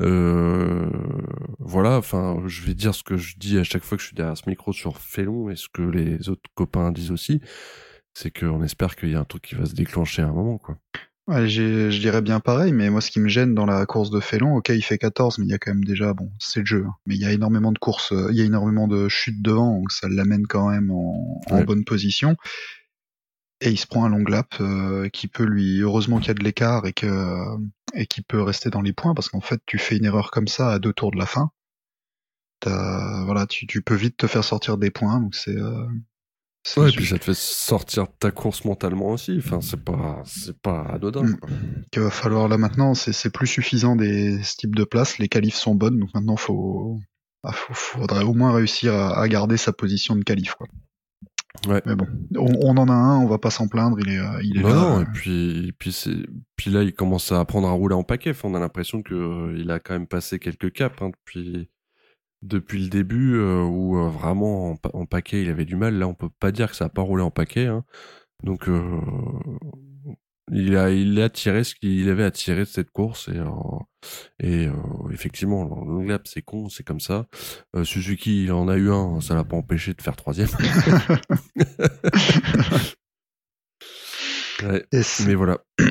Euh, voilà, enfin, je vais dire ce que je dis à chaque fois que je suis derrière ce micro sur Felon et ce que les autres copains disent aussi. C'est qu'on espère qu'il y a un truc qui va se déclencher à un moment, quoi. Ouais, je dirais bien pareil, mais moi ce qui me gêne dans la course de Felon, ok il fait 14, mais il y a quand même déjà, bon c'est le jeu, hein, mais il y a énormément de courses, euh, il y a énormément de chutes devant, donc ça l'amène quand même en, en Ouais. bonne position. Et il se prend un long lap euh, qui peut lui, heureusement qu'il y a de l'écart et que et qui peut rester dans les points, parce qu'en fait tu fais une erreur comme ça à deux tours de la fin, t'as- voilà tu, tu peux vite te faire sortir des points, donc c'est euh, c'est Ouais, et puis ça te fait sortir de ta course mentalement aussi. Enfin, c'est pas, c'est pas anodin. Mm. qu'il va falloir là maintenant, c'est c'est plus suffisant des ce type de place. Les qualifs sont bonnes, donc maintenant faut, ah, faut faudrait au moins réussir à, à garder sa position de qualif. Quoi. Ouais. Mais bon, on, on en a un, on va pas s'en plaindre. Il est, euh, il est Non, là. non, et puis, et puis, c'est, puis là, il commence à apprendre à rouler en paquet. Enfin, on a l'impression que euh, il a quand même passé quelques caps hein, depuis, depuis le début, euh, où euh, vraiment en, pa- en paquet, il avait du mal. Là, on peut pas dire que ça a pas roulé en paquet. Hein. Donc, il a, il a tiré ce qu'il avait à tirer de cette course et, euh, et euh, effectivement, le long lap, c'est con, c'est comme ça. Euh, Suzuki, il en a eu un, ça l'a pas empêché de faire troisième. ouais. Mais voilà.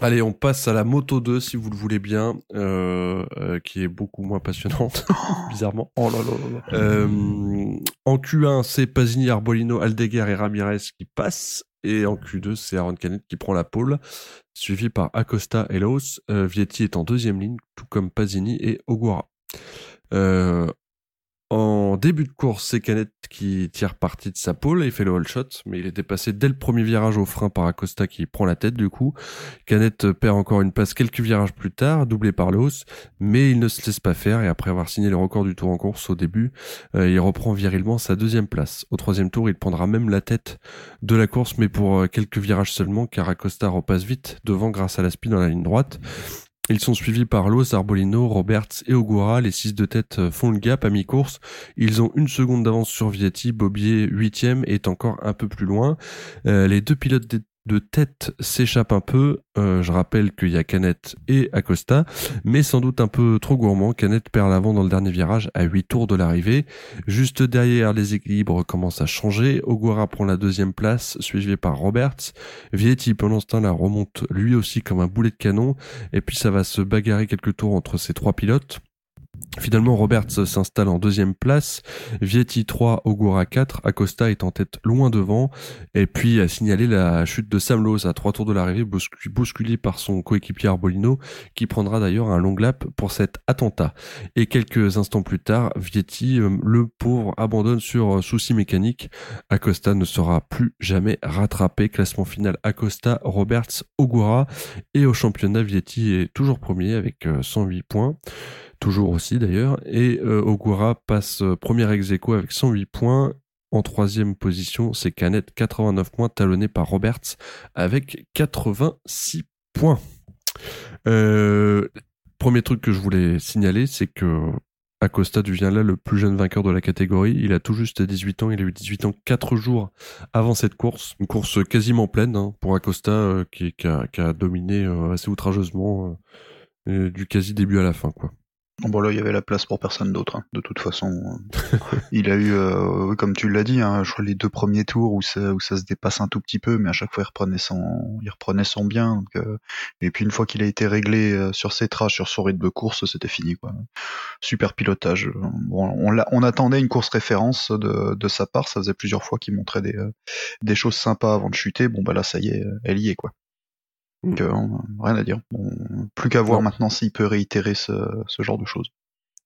Allez, on passe à la Moto 2, si vous le voulez bien, euh, euh, qui est beaucoup moins passionnante, bizarrement. Oh là là là là. Euh, en Q1, c'est Pasini, Arbolino, Aldeguer et Ramirez qui passent. Et en Q2, c'est Aaron Canet qui prend la pole, suivi par Acosta et Laos. Euh, Vietti est en deuxième ligne, tout comme Pasini et Ogura. Euh, début de course, c'est Canet qui tire parti de sa pole et fait le all shot, mais il est dépassé dès le premier virage au frein par Acosta qui prend la tête du coup. Canet perd encore une place quelques virages plus tard, doublé par Laos, mais il ne se laisse pas faire et après avoir signé le record du tour en course au début, euh, il reprend virilement sa deuxième place. Au troisième tour, il prendra même la tête de la course, mais pour euh, quelques virages seulement, car Acosta repasse vite devant grâce à la spin dans la ligne droite. Ils sont suivis par Los, Arbolino, Roberts et Ogura. Les six de tête euh, font le gap à mi-course. Ils ont une seconde d'avance sur Vietti. Bobier, huitième, est encore un peu plus loin. Euh, les deux pilotes de tête s'échappent un peu. Euh, je rappelle qu'il y a Canet et Acosta, mais sans doute un peu trop gourmand. Canet perd l'avant dans le dernier virage à 8 tours de l'arrivée. Juste derrière, les équilibres commencent à changer. Ogura prend la deuxième place, suivi par Roberts. Vietti, pendant ce temps-là, remonte lui aussi comme un boulet de canon. Et puis ça va se bagarrer quelques tours entre ces trois pilotes. Finalement, Roberts s'installe en deuxième place, Vietti 3, Ogura 4, Acosta est en tête loin devant, et puis a signalé la chute de Sam à trois tours de l'arrivée, bouscu- bousculé par son coéquipier Arbolino, qui prendra d'ailleurs un long lap pour cet attentat. Et quelques instants plus tard, Vietti, euh, le pauvre, abandonne sur euh, souci mécanique. Acosta ne sera plus jamais rattrapé. Classement final Acosta, Roberts, Ogura, et au championnat, Vietti est toujours premier avec euh, 108 points toujours aussi d'ailleurs. Et euh, Ogura passe euh, premier ex avec 108 points. En troisième position, c'est Canet, 89 points, talonné par Roberts avec 86 points. Euh, premier truc que je voulais signaler, c'est que Acosta devient là le plus jeune vainqueur de la catégorie. Il a tout juste 18 ans. Il a eu 18 ans 4 jours avant cette course. Une course quasiment pleine hein, pour Acosta qui, a, dominé assez outrageusement du quasi début à la fin. quoi. Bon là, il y avait la place pour personne d'autre. hein. De toute façon, euh, il a eu, euh, comme tu l'as dit, hein, je crois les deux premiers tours où ça, où ça se dépasse un tout petit peu, mais à chaque fois il reprenait son, il reprenait son bien. donc, euh, et puis une fois qu'il a été réglé euh, sur ses traces, sur son rythme de course, c'était fini. Quoi. Super pilotage. Bon, on, on attendait une course référence de, de sa part. Ça faisait plusieurs fois qu'il montrait des, euh, des choses sympas avant de chuter. Bon bah là, ça y est, elle y est quoi. Donc, euh, rien à dire. Bon, plus qu'à voir maintenant s'il peut réitérer ce, ce, genre de choses.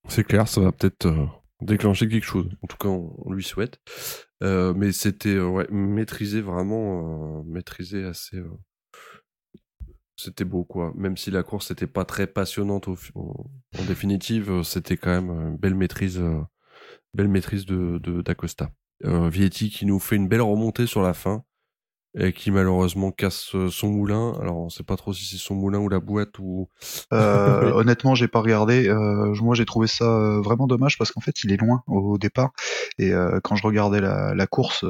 C'est clair, ça va peut-être euh, déclencher quelque chose. En tout cas, on, lui souhaite. Euh, mais c'était ouais, maîtrisé vraiment, maîtrisé assez. c'était beau quoi. Même si la course n'était pas très passionnante au, en définitive, c'était quand même une belle maîtrise, belle maîtrise de d'Acosta. Vietti qui nous fait une belle remontée sur la fin et qui malheureusement casse euh, son moulin. Alors on sait pas trop si c'est son moulin ou la boîte ou. Euh, honnêtement, j'ai pas regardé. Euh, moi, j'ai trouvé ça euh, vraiment dommage parce qu'en fait, il est loin au départ. Et euh, quand je regardais la, la course,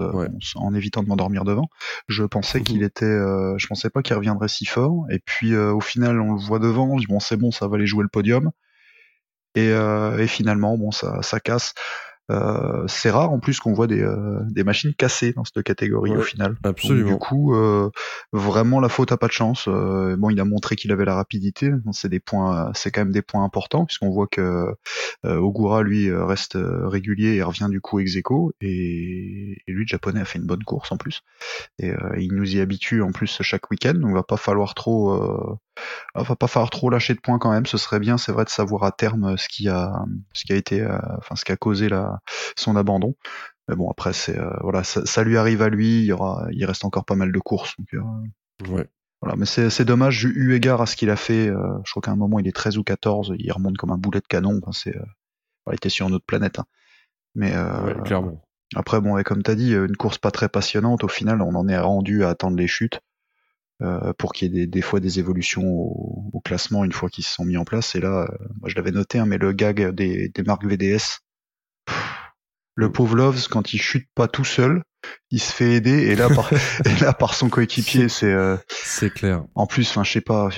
en évitant de m'endormir devant, je pensais qu'il était. je pensais pas qu'il reviendrait si fort. Et puis au final, on le voit devant. Je dis bon, c'est bon, ça va aller jouer le podium. Et, et finalement, bon, ça, ça casse. Euh, c'est rare en plus qu'on voit des, euh, des machines cassées dans cette catégorie au final. Absolument. du coup, euh, vraiment la faute a pas de chance. bon, il a montré qu'il avait la rapidité. C'est des points, c'est quand même des points importants puisqu'on voit que Ogura lui reste régulier et revient du coup ex aequo et, et, lui le japonais a fait une bonne course en plus et il nous y habitue en plus chaque week-end. Donc va pas falloir trop il va pas falloir trop lâcher de points quand même. Ce serait bien, c'est vrai, de savoir à terme ce qui a, ce qui a été, enfin, ce qui a causé la, son abandon. Mais bon, après, c'est euh, voilà, ça, lui arrive à lui. Il y aura, il reste encore pas mal de courses. Donc, euh, ouais. Voilà, mais c'est dommage eu égard à ce qu'il a fait. Euh, je crois qu'à un moment il est 13 ou 14, il remonte comme un boulet de canon. Enfin, c'est, il était sur une autre planète. Hein. Mais clairement. Après, bon, et comme t'as dit, une course pas très passionnante. Au final, on en est rendu à attendre les chutes. Pour qu'il y ait des, des, fois des évolutions au, classement une fois qu'ils se sont mis en place. Et là, moi je l'avais noté, hein, mais le gag des, des marques VDS, le pauvre Loves, quand il chute pas tout seul, il se fait aider et là par, et là, par son coéquipier, c'est euh, c'est clair. En plus, enfin, je sais pas,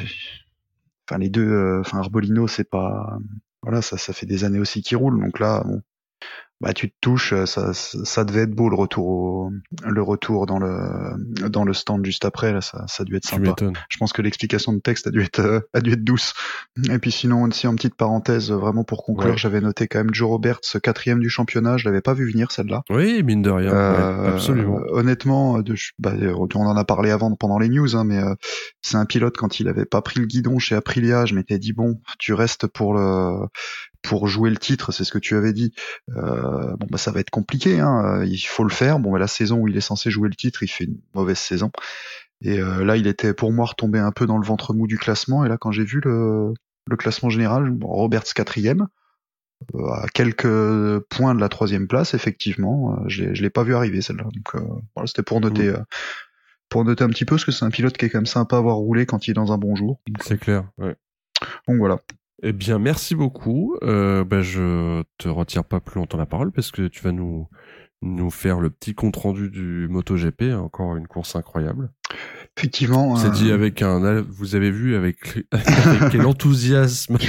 enfin les deux, euh, enfin Arbolino, c'est pas, voilà, ça, ça fait des années aussi qu'il roule, donc là, bon, bah tu te touches, euh, ça, ça devait être beau le retour au, le retour dans le dans le stand juste après là, ça, ça a dû être sympa. Je pense que l'explication de texte a dû être euh, a dû être douce. Et puis sinon aussi en petite parenthèse vraiment pour conclure, j'avais noté quand même Joe Roberts quatrième du championnat, je l'avais pas vu venir celle-là. Oui mine de rien, euh, absolument. Honnêtement, de, bah, on en a parlé avant pendant les news, hein, mais c'est un pilote quand il avait pas pris le guidon chez Aprilia, je m'étais dit bon, tu restes pour le pour jouer le titre, c'est ce que tu avais dit. Euh, bon bah ça va être compliqué, hein. il faut le faire. Bon bah, la saison où il est censé jouer le titre, il fait une mauvaise saison. Et euh, là, il était pour moi retombé un peu dans le ventre mou du classement. Et là, quand j'ai vu le, le, classement général, bon, Roberts quatrième, euh, à quelques points de la troisième place, effectivement, euh, je l'ai pas vu arriver celle-là. Donc euh, voilà, c'était pour noter. Mmh. Pour noter un petit peu, parce que c'est un pilote qui est quand même sympa à avoir roulé quand il est dans un bon jour. C'est clair, ouais. Donc voilà. Eh bien, merci beaucoup. Euh, bah, je te retire pas plus longtemps la parole parce que tu vas nous nous faire le petit compte rendu du MotoGP, encore une course incroyable. Effectivement. C'est dit euh, avec un, vous avez vu avec, avec quel enthousiasme.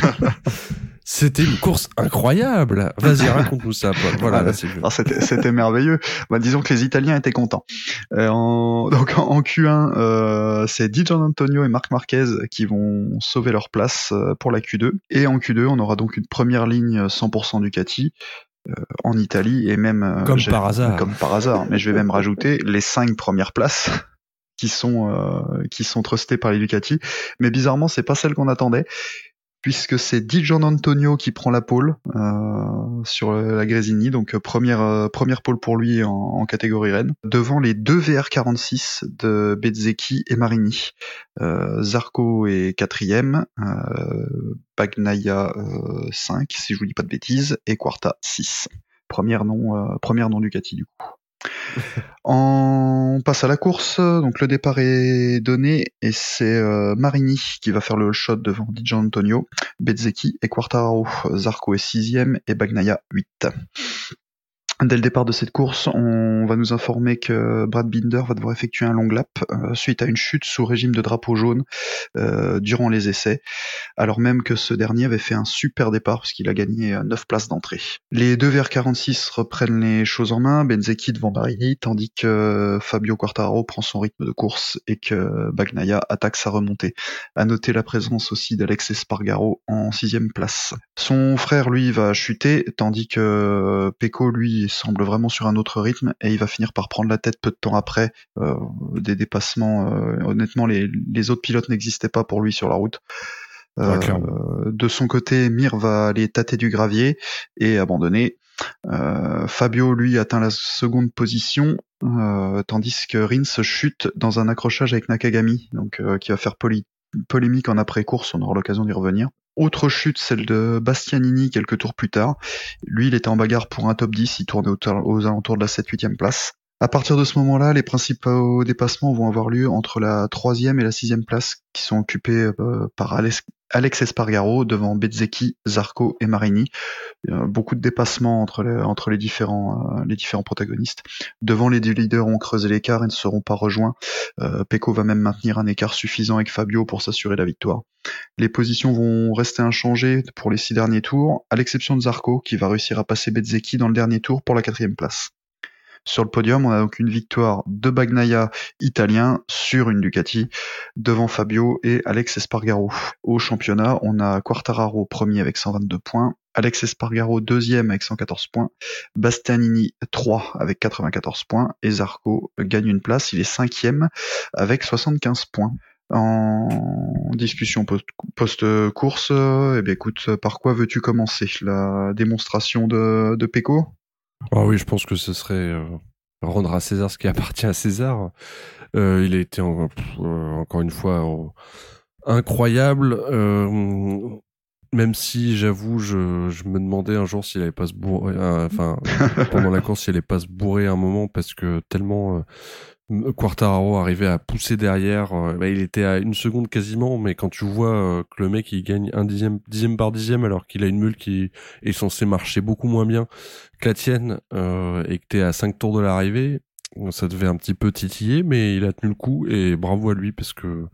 C'était une course incroyable. Vas-y, raconte-nous ça. Voilà, c'était merveilleux. Bah, disons que les Italiens étaient contents. Euh, en, donc en, Q1, euh, c'est Di Antonio et Marc Marquez qui vont sauver leur place euh, pour la Q2. Et en Q2, on aura donc une première ligne 100% Ducati. Euh, en Italie et même comme par hasard comme par hasard mais je vais même rajouter les cinq premières places qui sont euh, qui sont trustées par les Ducati mais bizarrement c'est pas celle qu'on attendait puisque c'est Di Antonio qui prend la pole euh, sur la Grésini, donc euh, première euh, première pole pour lui en, catégorie Rennes, devant les deux VR46 de Bezzecchi et Marini. Zarco est quatrième, Bagnaia 5 si je vous dis pas de bêtises, et Quarta 6. Première nom première nom Ducati du coup. On passe à la course, donc le départ est donné et c'est euh, Marini qui va faire le shot devant Di Antonio, Bezzecchi et Quartararo, Zarco est sixième et Bagnaia 8. Dès le départ de cette course, on va nous informer que Brad Binder va devoir effectuer un long lap euh, suite à une chute sous régime de drapeau jaune euh, durant les essais, alors même que ce dernier avait fait un super départ puisqu'il a gagné 9 euh, places d'entrée. Les deux vers 46 reprennent les choses en main, Benzeki devant Barini, tandis que Fabio Quartararo prend son rythme de course et que Bagnaia attaque sa remontée. À noter la présence aussi d'Alex Espargaro en sixième place. Son frère lui va chuter, tandis que Pecco lui semble vraiment sur un autre rythme et il va finir par prendre la tête peu de temps après. des dépassements, honnêtement, les, les autres pilotes n'existaient pas pour lui sur la route. Euh, de son côté, Mir va aller tâter du gravier et abandonner. Euh, Fabio, lui, atteint la seconde position, euh, tandis que Rins chute dans un accrochage avec Nakagami, donc qui va faire polémique en après-course, on aura l'occasion d'y revenir. Autre chute, celle de Bastianini quelques tours plus tard. Lui, il était en bagarre pour un top 10, il tournait aux, alentours de la 7-8e place. À partir de ce moment-là, les principaux dépassements vont avoir lieu entre la troisième et la sixième place, qui sont occupés par Alex, Alex Espargaro devant Bezzecchi, Zarco et Marini. beaucoup de dépassements entre euh, les différents protagonistes. Devant les deux leaders ont creusé l'écart et ne seront pas rejoints. Euh, Pecco va même maintenir un écart suffisant avec Fabio pour s'assurer la victoire. Les positions vont rester inchangées pour les six derniers tours, à l'exception de Zarco qui va réussir à passer Bezzecchi dans le dernier tour pour la quatrième place. Sur le podium, on a donc une victoire de Bagnaia italien sur une Ducati devant Fabio et Alex Espargaro. Au championnat, on a Quartararo premier avec 122 points, Alex Espargaro deuxième avec 114 points, Bastianini 3 avec 94 points et Zarco gagne une place, il est cinquième avec 75 points en discussion post-course. eh bien, écoute, par quoi veux-tu commencer? La démonstration de, de Pecco? Ah oui, je pense que ce serait euh, rendre à César ce qui appartient à César. Euh, il a été euh, encore une fois incroyable. même si j'avoue, je, me demandais un jour s'il allait pas se bourrer, enfin pendant la course, s'il allait pas se bourrer un moment parce que tellement Quartararo arrivait à pousser derrière. Euh, bah, il était à une seconde quasiment, mais quand tu vois euh, que le mec il gagne un dixième, par dixième, alors qu'il a une mule qui est censée marcher beaucoup moins bien que la tienne, euh, et que t'es à cinq tours de l'arrivée, ça devait un petit peu titiller, mais il a tenu le coup et bravo à lui parce que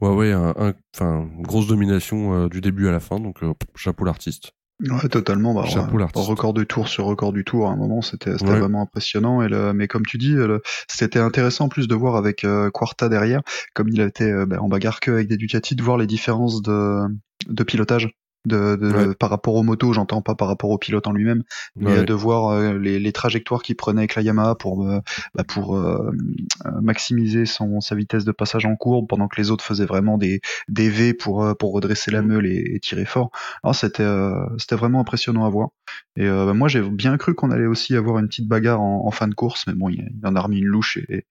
ouais ouais, un, grosse domination du début à la fin, donc chapeau l'artiste. Ouais, totalement. Bah, record de tour sur record du tour, à un moment, c'était vraiment impressionnant. Et le, mais comme tu dis, c'était intéressant en plus de voir avec euh, Quarta derrière, comme il a été euh, bah, en bagarre que avec des Ducati, de voir les différences de, de pilotage de, de par rapport aux motos, j'entends pas par rapport au pilote en lui-même, mais de voir euh, les, les, trajectoires qu'il prenait avec la Yamaha pour euh, bah, pour euh, maximiser son sa vitesse de passage en courbe pendant que les autres faisaient vraiment des des V pour pour redresser la mm. meule et, tirer fort. Alors c'était c'était vraiment impressionnant à voir. Et bah, moi j'ai bien cru qu'on allait aussi avoir une petite bagarre en, en, fin de course, mais bon il, en a remis une louche et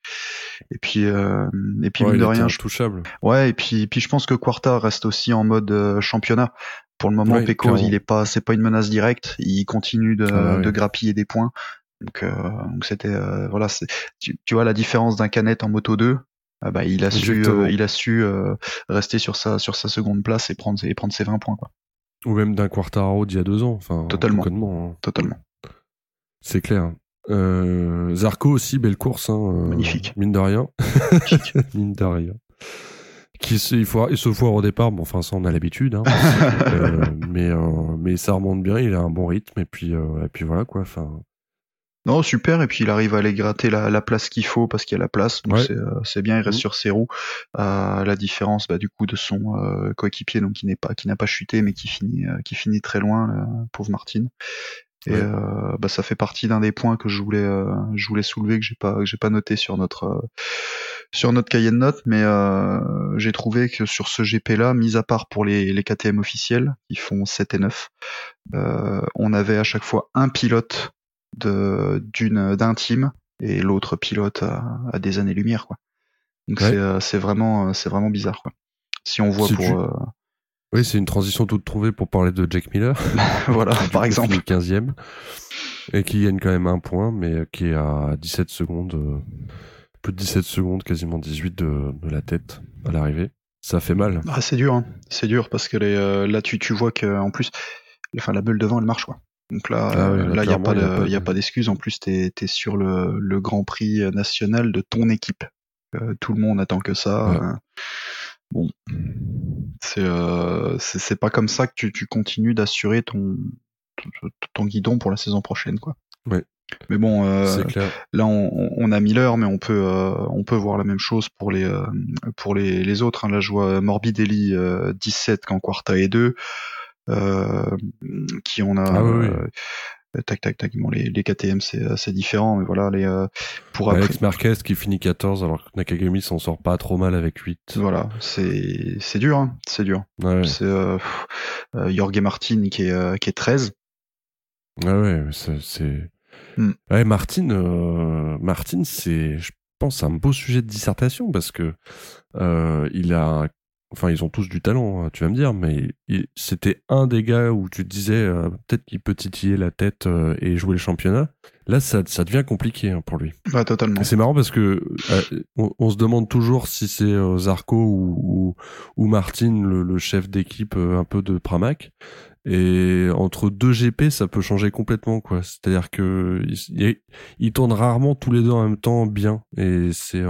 et puis et puis mine de rien touchable. Ouais et puis puis je pense que Quarta reste aussi en mode championnat pour le moment, Pecco, il est pas, c'est pas une menace directe. Il continue de, ah de grappiller des points. Donc, euh, donc c'était, euh, voilà, tu, tu, vois la différence d'un canette en moto 2. Ah bah, il a su, euh, il a su rester sur sa, sur sa seconde place et prendre, et prendre ses 20 points, quoi. Ou même d'un Quartaro d'il y a deux ans. Enfin, totalement. Hein. Totalement. C'est clair. Zarco aussi, belle course. Hein, Magnifique. Mine de rien. mine de rien qui il, faut, il se foire au départ, bon, enfin ça on a l'habitude, hein, euh, mais euh, mais ça remonte bien, il a un bon rythme et puis euh, et puis voilà quoi. Enfin. Non super et puis il arrive à aller gratter la, la place qu'il faut parce qu'il y a la place, donc c'est bien, il reste mmh. sur ses roues. la différence bah, du coup de son coéquipier donc qui n'est pas qui n'a pas chuté mais qui finit qui finit très loin, pauvre Martine. Et euh, bah, ça fait partie d'un des points que je voulais, euh, je voulais soulever que j'ai pas, que j'ai pas noté sur notre, euh, sur notre cahier de notes, mais j'ai trouvé que sur ce GP-là, mis à part pour les, les KTM officiels qui font 7 et 9, on avait à chaque fois un pilote de d'une d'un team et l'autre pilote à, des années-lumière, quoi. Donc c'est, c'est vraiment, c'est vraiment bizarre, quoi. Si on voit pour oui, c'est une transition toute trouvée pour parler de Jack Miller. voilà, par exemple. 15e. Et qui gagne quand même un point, mais qui est à 17 secondes, peu de 17 secondes, quasiment 18 de, la tête à l'arrivée. Ça fait mal. Ah, c'est dur, hein. c'est dur parce que les, euh, là tu, tu vois que en plus, enfin la bulle devant elle marche quoi. Donc là, ah là il n'y a pas de, y a pas d'excuse. En plus, t'es es sur le, le Grand Prix national de ton équipe. Euh, tout le monde attend que ça. Bon, euh, c'est c'est pas comme ça que tu, tu continues d'assurer ton, ton guidon pour la saison prochaine, quoi. Ouais. Mais bon, euh, là on, on, a Miller, mais on peut euh, on peut voir la même chose pour les euh, pour les, les autres. Hein. Là, je vois Morbidelli 17 quand Quarta est 2, qui on a. Ah, oui, tac tac tac. Bon, les, les KTM c'est c'est différent, mais voilà les pour Alex Marquez qui finit 14 alors que Nakagami s'en sort pas trop mal avec 8. Voilà, c'est c'est dur, hein, c'est dur. Ouais. C'est Jorge Martin qui est qui est 13. Ah ouais, c'est hmm. ouais Martin Martin c'est je pense un beau sujet de dissertation parce que il a enfin ils ont tous du talent, hein, tu vas me dire, mais c'était un des gars où tu te disais euh, peut-être qu'il peut titiller la tête euh, et jouer le championnat. Là, ça, ça devient compliqué hein, pour lui. Bah, totalement. C'est marrant parce que euh, on, se demande toujours si c'est Zarco ou, ou, Martin, le, chef d'équipe un peu de Pramac. Et entre deux GP, ça peut changer complètement, quoi. C'est-à-dire que ils, tournent rarement tous les deux en même temps bien. Et c'est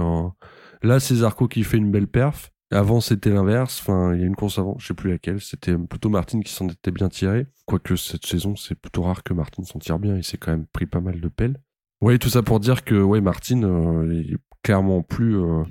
là, c'est Zarco qui fait une belle perf. Avant, c'était l'inverse. Enfin, il y a une course avant, je sais plus laquelle. C'était plutôt Martin qui s'en était bien tiré. Quoique cette saison, c'est plutôt rare que Martin s'en tire bien. Il s'est quand même pris pas mal de pelles. Oui, tout ça pour dire que ouais, Martin euh, est clairement plus. Euh,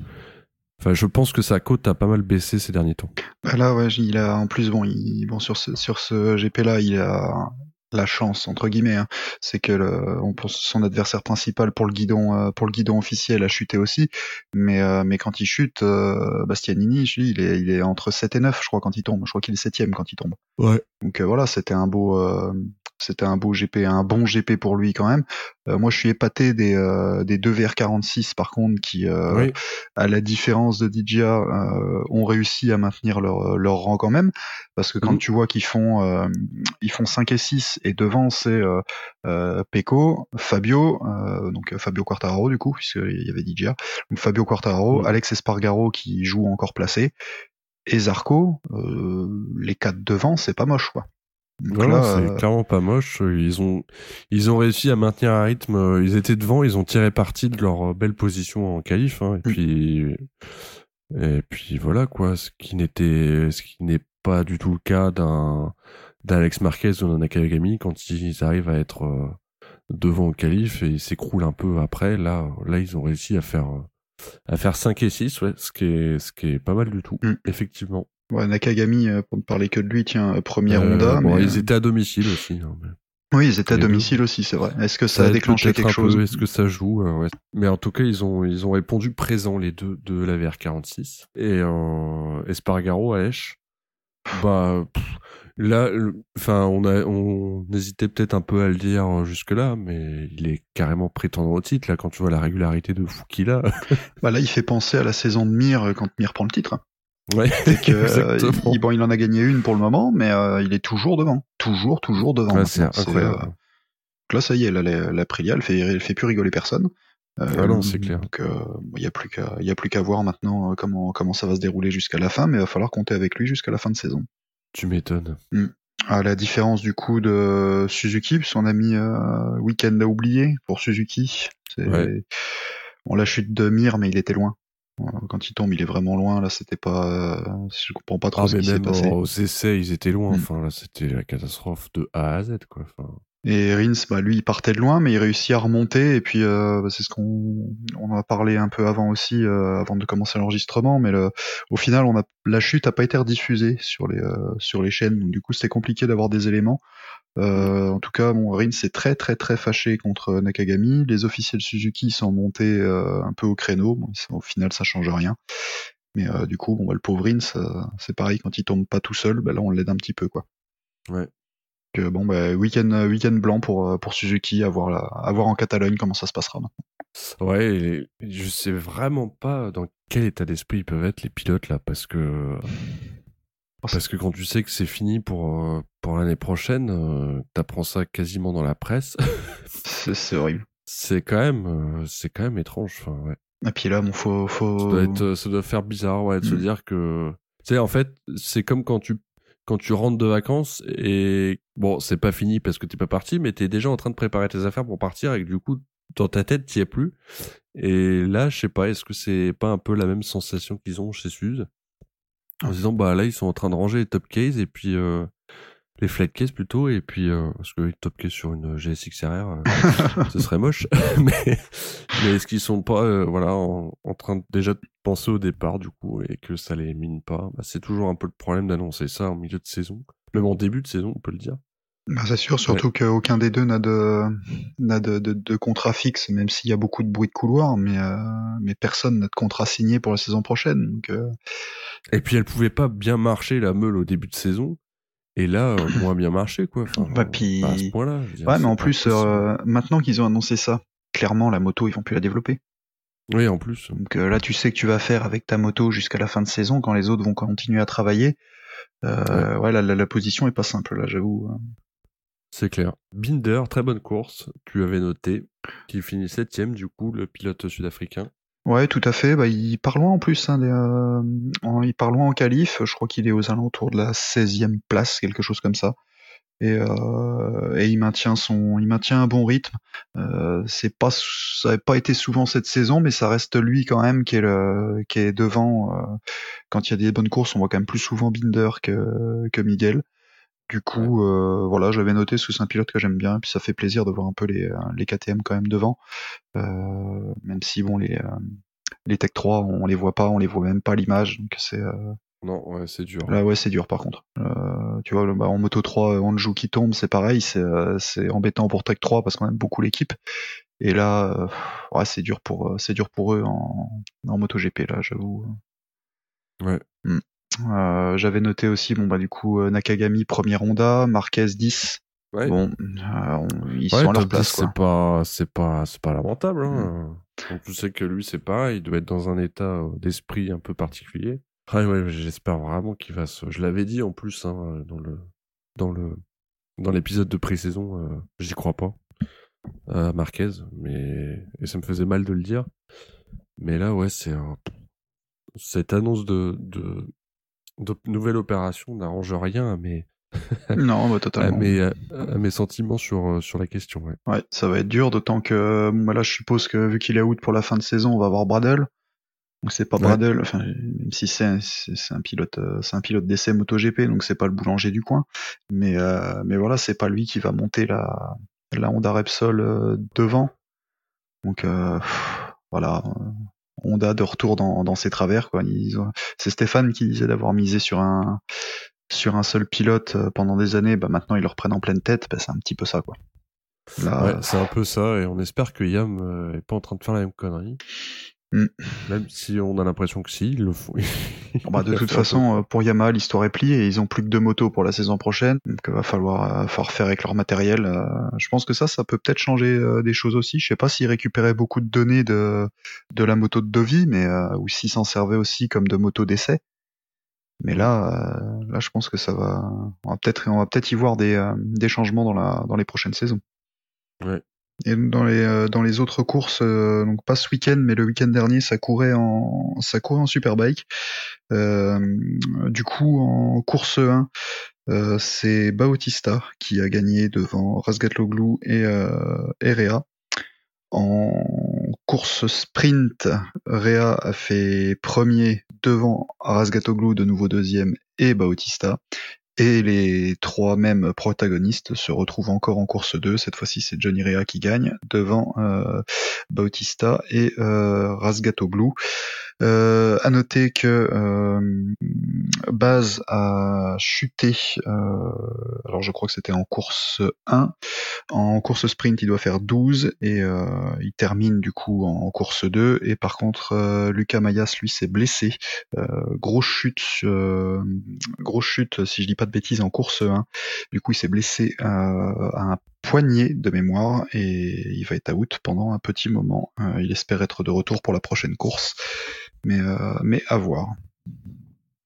enfin, je pense que sa cote a pas mal baissé ces derniers temps. Bah là, ouais, il a en plus bon, il, bon sur ce, sur ce GP là, il a la chance entre guillemets, hein, c'est que le, on pense son adversaire principal pour le guidon euh, pour le guidon officiel a chuté aussi, mais euh, mais quand il chute, euh, Bastianini, il est il est entre 7 et 9 je crois quand il tombe, je crois qu'il est septième quand il tombe. Ouais. Donc voilà, c'était un beau c'était un beau GP, un bon GP pour lui quand même. Euh, moi, je suis épaté des, euh, des deux VR46 par contre qui, euh, à la différence de Digia, ont réussi à maintenir leur, leur rang quand même. Parce que quand mhm. tu vois qu'ils font ils font 5 et 6 et devant c'est Pecco, Fabio, donc Fabio Quartararo du coup puisqu'il y avait Digia, donc Fabio Quartararo. Alex Espargaro qui joue encore placé et Zarco, les quatre devant, c'est pas moche quoi. Voilà, c'est euh, clairement pas moche. Ils ont, ils ont réussi à maintenir un rythme. Ils étaient devant, ils ont tiré parti de leur euh, belle position en qualif. Hein, et puis, et puis voilà quoi. Ce qui n'était, ce qui n'est pas du tout le cas d'un d'Alex Marquez ou d'un Nakagami quand ils arrivent à être euh, devant au qualif et ils s'écroulent un peu après. Là, là, ils ont réussi à faire à faire 5 et 6, ouais, ce qui est ce qui est pas mal du tout, mm. effectivement. Ouais, Nakagami, euh, pour ne parler que de lui, tiens, euh, première euh, Bon, ils étaient à domicile aussi. Hein, oui, ils étaient à domicile aussi, c'est vrai. Est-ce que ça, a déclenché quelque chose? Est-ce que ça joue ouais. Mais en tout cas, ils ont ils ont répondu présent les deux de la VR46 et euh, Espargaro à Esch. Bah là, enfin, on a on hésitait peut-être un peu à le dire jusque là, mais il est carrément prétendant au titre là quand tu vois la régularité de fou qu'il a. bah là, il fait penser à la saison de Mir quand Mir prend le titre. Ouais, que, euh, il, bon, il en a gagné une pour le moment, mais euh, il est toujours devant. Toujours, toujours devant. Ouais, c'est incroyable. Euh, là, ça y est, la, Prilia, elle fait, elle fait plus rigoler personne. ah non, c'est clair. Donc, il n'y a plus qu'à, il y a plus qu'à voir maintenant comment, comment ça va se dérouler jusqu'à la fin, mais il va falloir compter avec lui jusqu'à la fin de saison. Tu m'étonnes. Mm. À la différence du coup de Suzuki, puisqu'on a mis week-end à oublier pour Suzuki. Ouais. Bon, la chute de Mir, mais il était loin. Quand il tombe, il est vraiment loin. Là, c'était pas. Je comprends pas trop ah, ce qui s'est passé. Ils étaient loin. Mm. Enfin, là, c'était la catastrophe de A à Z, quoi. Enfin... Et Rins, bah, lui, il partait de loin, mais il réussit à remonter. Et puis, euh, bah, c'est ce qu'on on a parlé un peu avant aussi, euh, avant de commencer l'enregistrement. Mais le, au final, on a la chute a pas été rediffusée sur les euh, sur les chaînes. Donc, du coup, c'était compliqué d'avoir des éléments. Euh, en tout cas, bon, Rins est très très très fâché contre Nakagami. Les officiels Suzuki sont montés euh, un peu au créneau. Bon, au final, ça change rien. Mais euh, du coup, bon, bah, le pauvre Rins, c'est pareil, quand il tombe pas tout seul, bah, là on l'aide un petit peu quoi. Ouais. Que, bon, bah, week-end week blanc pour pour Suzuki, à voir, la, à voir en Catalogne comment ça se passera maintenant. Ouais, je sais vraiment pas dans quel état d'esprit ils peuvent être les pilotes là, parce que parce que quand tu sais que c'est fini pour, euh, pour l'année prochaine, euh, t'apprends ça quasiment dans la presse. c'est horrible. C'est quand même, euh, c'est quand même étrange. Enfin, ouais. Et puis là, bon, faut, faut... Ça doit, être, ça doit faire bizarre, ouais, de se mm. dire que, tu sais, en fait, c'est comme quand tu, quand tu rentres de vacances et bon, c'est pas fini parce que t'es pas parti, mais t'es déjà en train de préparer tes affaires pour partir et que du coup, dans ta tête, t'y es plus. Et là, je sais pas, est-ce que c'est pas un peu la même sensation qu'ils ont chez Suze? En disant bah là ils sont en train de ranger les top cases et puis euh, les flat cases plutôt et puis euh, parce que les top case sur une GSX RR euh, ce serait moche. Mais mais est-ce qu'ils sont pas voilà en, train de, déjà de penser au départ du coup et que ça les mine pas? Bah, c'est toujours un peu le problème d'annoncer ça en milieu de saison. Même en début de saison on peut le dire Bah, c'est sûr, surtout qu'aucun des deux n'a de, n'a de, de, de, contrat fixe, même s'il y a beaucoup de bruit de couloir, mais, euh, mais personne n'a de contrat signé pour la saison prochaine. Donc, euh. Et puis elle pouvait pas bien marcher la meule au début de saison. Et là, euh, moins bien marché, quoi. Enfin, bah, puis... à ce point-là. Ouais, mais en plus, euh, maintenant qu'ils ont annoncé ça, clairement, la moto, ils vont plus la développer. Oui, en plus. Donc euh, là, tu sais que tu vas faire avec ta moto jusqu'à la fin de saison, quand les autres vont continuer à travailler. Euh, ouais, ouais la, la, la, position est pas simple, là, j'avoue. C'est clair. Binder, très bonne course, tu avais noté, qui finit septième, du coup, le pilote sud-africain. Ouais, tout à fait. Bah, il part loin en plus. Hein, euh, il part loin en qualif. Je crois qu'il est aux alentours de la 16e place, quelque chose comme ça. Et, euh, et il maintient son, il maintient un bon rythme. Euh, c'est pas, ça n'a pas été souvent cette saison, mais ça reste lui quand même qui est devant. Quand il y a des bonnes courses, on voit quand même plus souvent Binder que Miguel. Du coup, euh, voilà, j'avais noté sous un pilote que j'aime bien, puis ça fait plaisir de voir un peu les, les KTM quand même devant, euh, même si bon les les Tech 3, on les voit pas, on les voit même pas à l'image, donc c'est euh... non, ouais, c'est dur. Là, ouais, c'est dur par contre. Euh, tu vois, bah, en moto 3, Anjou qui tombe, c'est pareil, c'est c'est embêtant pour Tech 3 parce qu'on aime beaucoup l'équipe. Et là, ouais, c'est dur pour c'est dur pour eux en, en moto GP là, j'avoue. Ouais. Mm. Euh, J'avais noté aussi, bon bah du coup Nakagami premier Honda, Marquez 10. Ouais. Bon, euh, on, ils ouais, sont à leur place. C'est pas, c'est pas, c'est pas lamentable. Hein. Mm. Donc tu sais que lui c'est pareil, il doit être dans un état d'esprit un peu particulier. Ouais, ouais, j'espère vraiment qu'il va se. Je l'avais dit en plus hein, dans le, dans le, dans l'épisode de pré-saison, euh, j'y crois pas à Marquez, mais et ça me faisait mal de le dire. Mais là, ouais, c'est un... cette annonce de de nouvelle opération n'arrange rien à mes non bah, totalement à mes, à mes sentiments sur sur la question ouais. ouais ça va être dur d'autant que bah là je suppose que vu qu'il est out pour la fin de saison on va avoir Bradle donc c'est pas ouais. enfin même si c'est un pilote c'est un pilote d'essai MotoGP donc c'est pas le boulanger du coin mais euh, mais voilà c'est pas lui qui va monter la la Honda Repsol euh, devant donc euh, voilà Honda de retour dans, ses travers. Quoi. C'est Stéphane qui disait d'avoir misé sur un sur un seul pilote pendant des années. Bah maintenant ils le reprennent en pleine tête. Bah, c'est un petit peu ça quoi. Ouais, c'est un peu ça et on espère que Yam euh, est pas en train de faire la même connerie. Mm. Même si on a l'impression que si, ils le font. bah, de toute façon, pour Yamaha, l'histoire est pliée et ils ont plus que deux motos pour la saison prochaine. Donc il va falloir, euh, falloir faire avec leur matériel. Euh, je pense que ça, ça peut peut-être changer euh, des choses aussi. Je sais pas s'ils récupéraient beaucoup de données de, de la moto de Dovi, mais euh, ou s'ils s'en servaient aussi comme de moto d'essai. Mais là, euh, là, je pense que ça va. On va peut-être, on va peut-être y voir des, des changements dans la, dans les prochaines saisons. Ouais. Et dans les euh, dans les autres courses, euh, donc pas ce week-end, mais le week-end dernier, ça courait en ça courait en superbike. Euh, du coup, en course 1, euh, c'est Bautista qui a gagné devant Razgatoglu et euh, Rea. En course sprint, Rea a fait premier devant Razgatoglu, de nouveau deuxième, et Bautista. Et les trois mêmes protagonistes se retrouvent encore en course 2. Cette fois-ci, c'est Johnny Rea qui gagne devant euh, Bautista et euh, Razgatoglu. Euh, à noter que euh, Baz a chuté. Euh, alors, je crois que c'était en course 1. En course sprint, il doit faire 12 et euh, il termine du coup en course 2. Et par contre, euh, Lucas Mayas, lui, s'est blessé. Grosse chute, grosse chute, si je dis pas de bêtises, en course 1. Du coup, il s'est blessé à un poignet de mémoire et il va être out pendant un petit moment. il espère être de retour pour la prochaine course mais euh, mais à voir.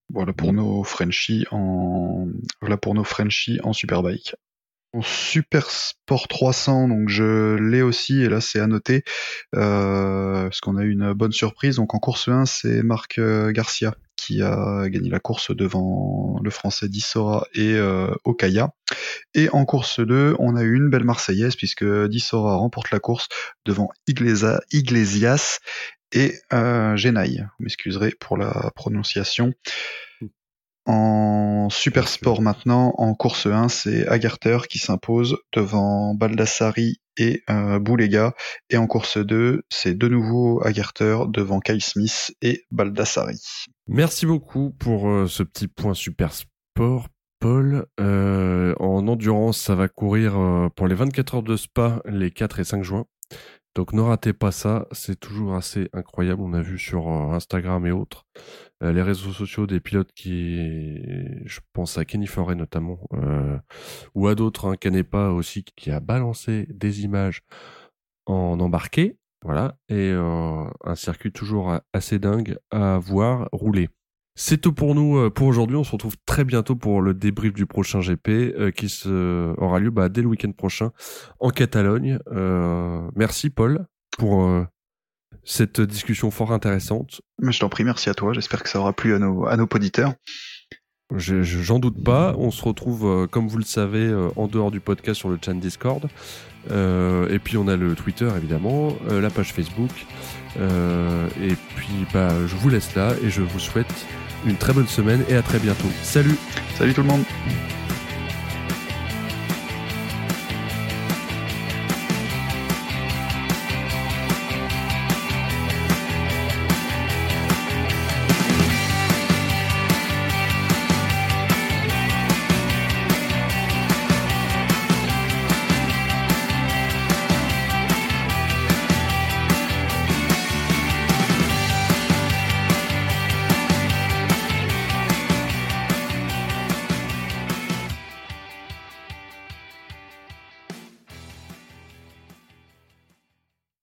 Voilà pour nos Frenchies en voilà pour nos Frenchies en Superbike. En Super Sport 300, donc je l'ai aussi et là c'est à noter euh, parce qu'on a eu une bonne surprise. Donc en course 1, c'est Marc Garcia qui a gagné la course devant le français Dissora et euh, Okaya. Et en course 2, on a eu une belle Marseillaise puisque Dissora remporte la course devant Iglesias, Iglesias et euh, Genaille. Vous m'excuserez pour la prononciation. En super sport maintenant, en course 1, c'est Agarter qui s'impose devant Baldassari et euh, Boulega. Et en course 2, c'est de nouveau Agarter devant Kyle Smith et Baldassari. Merci beaucoup pour euh, ce petit point super sport. Paul. en endurance, ça va courir pour les 24 heures de Spa les 4 et 5 juin. Donc ne ratez pas ça, c'est toujours assez incroyable. On a vu sur Instagram et autres les réseaux sociaux des pilotes qui, je pense à Kenny Forêt notamment, ou à d'autres, hein, Canepa aussi, qui a balancé des images en embarqué. Voilà, et un circuit toujours assez dingue à voir rouler. C'est tout pour nous euh, pour aujourd'hui. On se retrouve très bientôt pour le débrief du prochain GP euh, qui se, aura lieu bah, dès le week-end prochain en Catalogne. Euh, merci Paul pour cette discussion fort intéressante. Mais je t'en prie, merci à toi. J'espère que ça aura plu à nos, à nos auditeurs. J'en doute pas. On se retrouve, comme vous le savez, en dehors du podcast sur le chat Discord. et puis on a le Twitter évidemment, la page Facebook. et puis bah, je vous laisse là et je vous souhaite une très bonne semaine et à très bientôt. Salut Salut tout le monde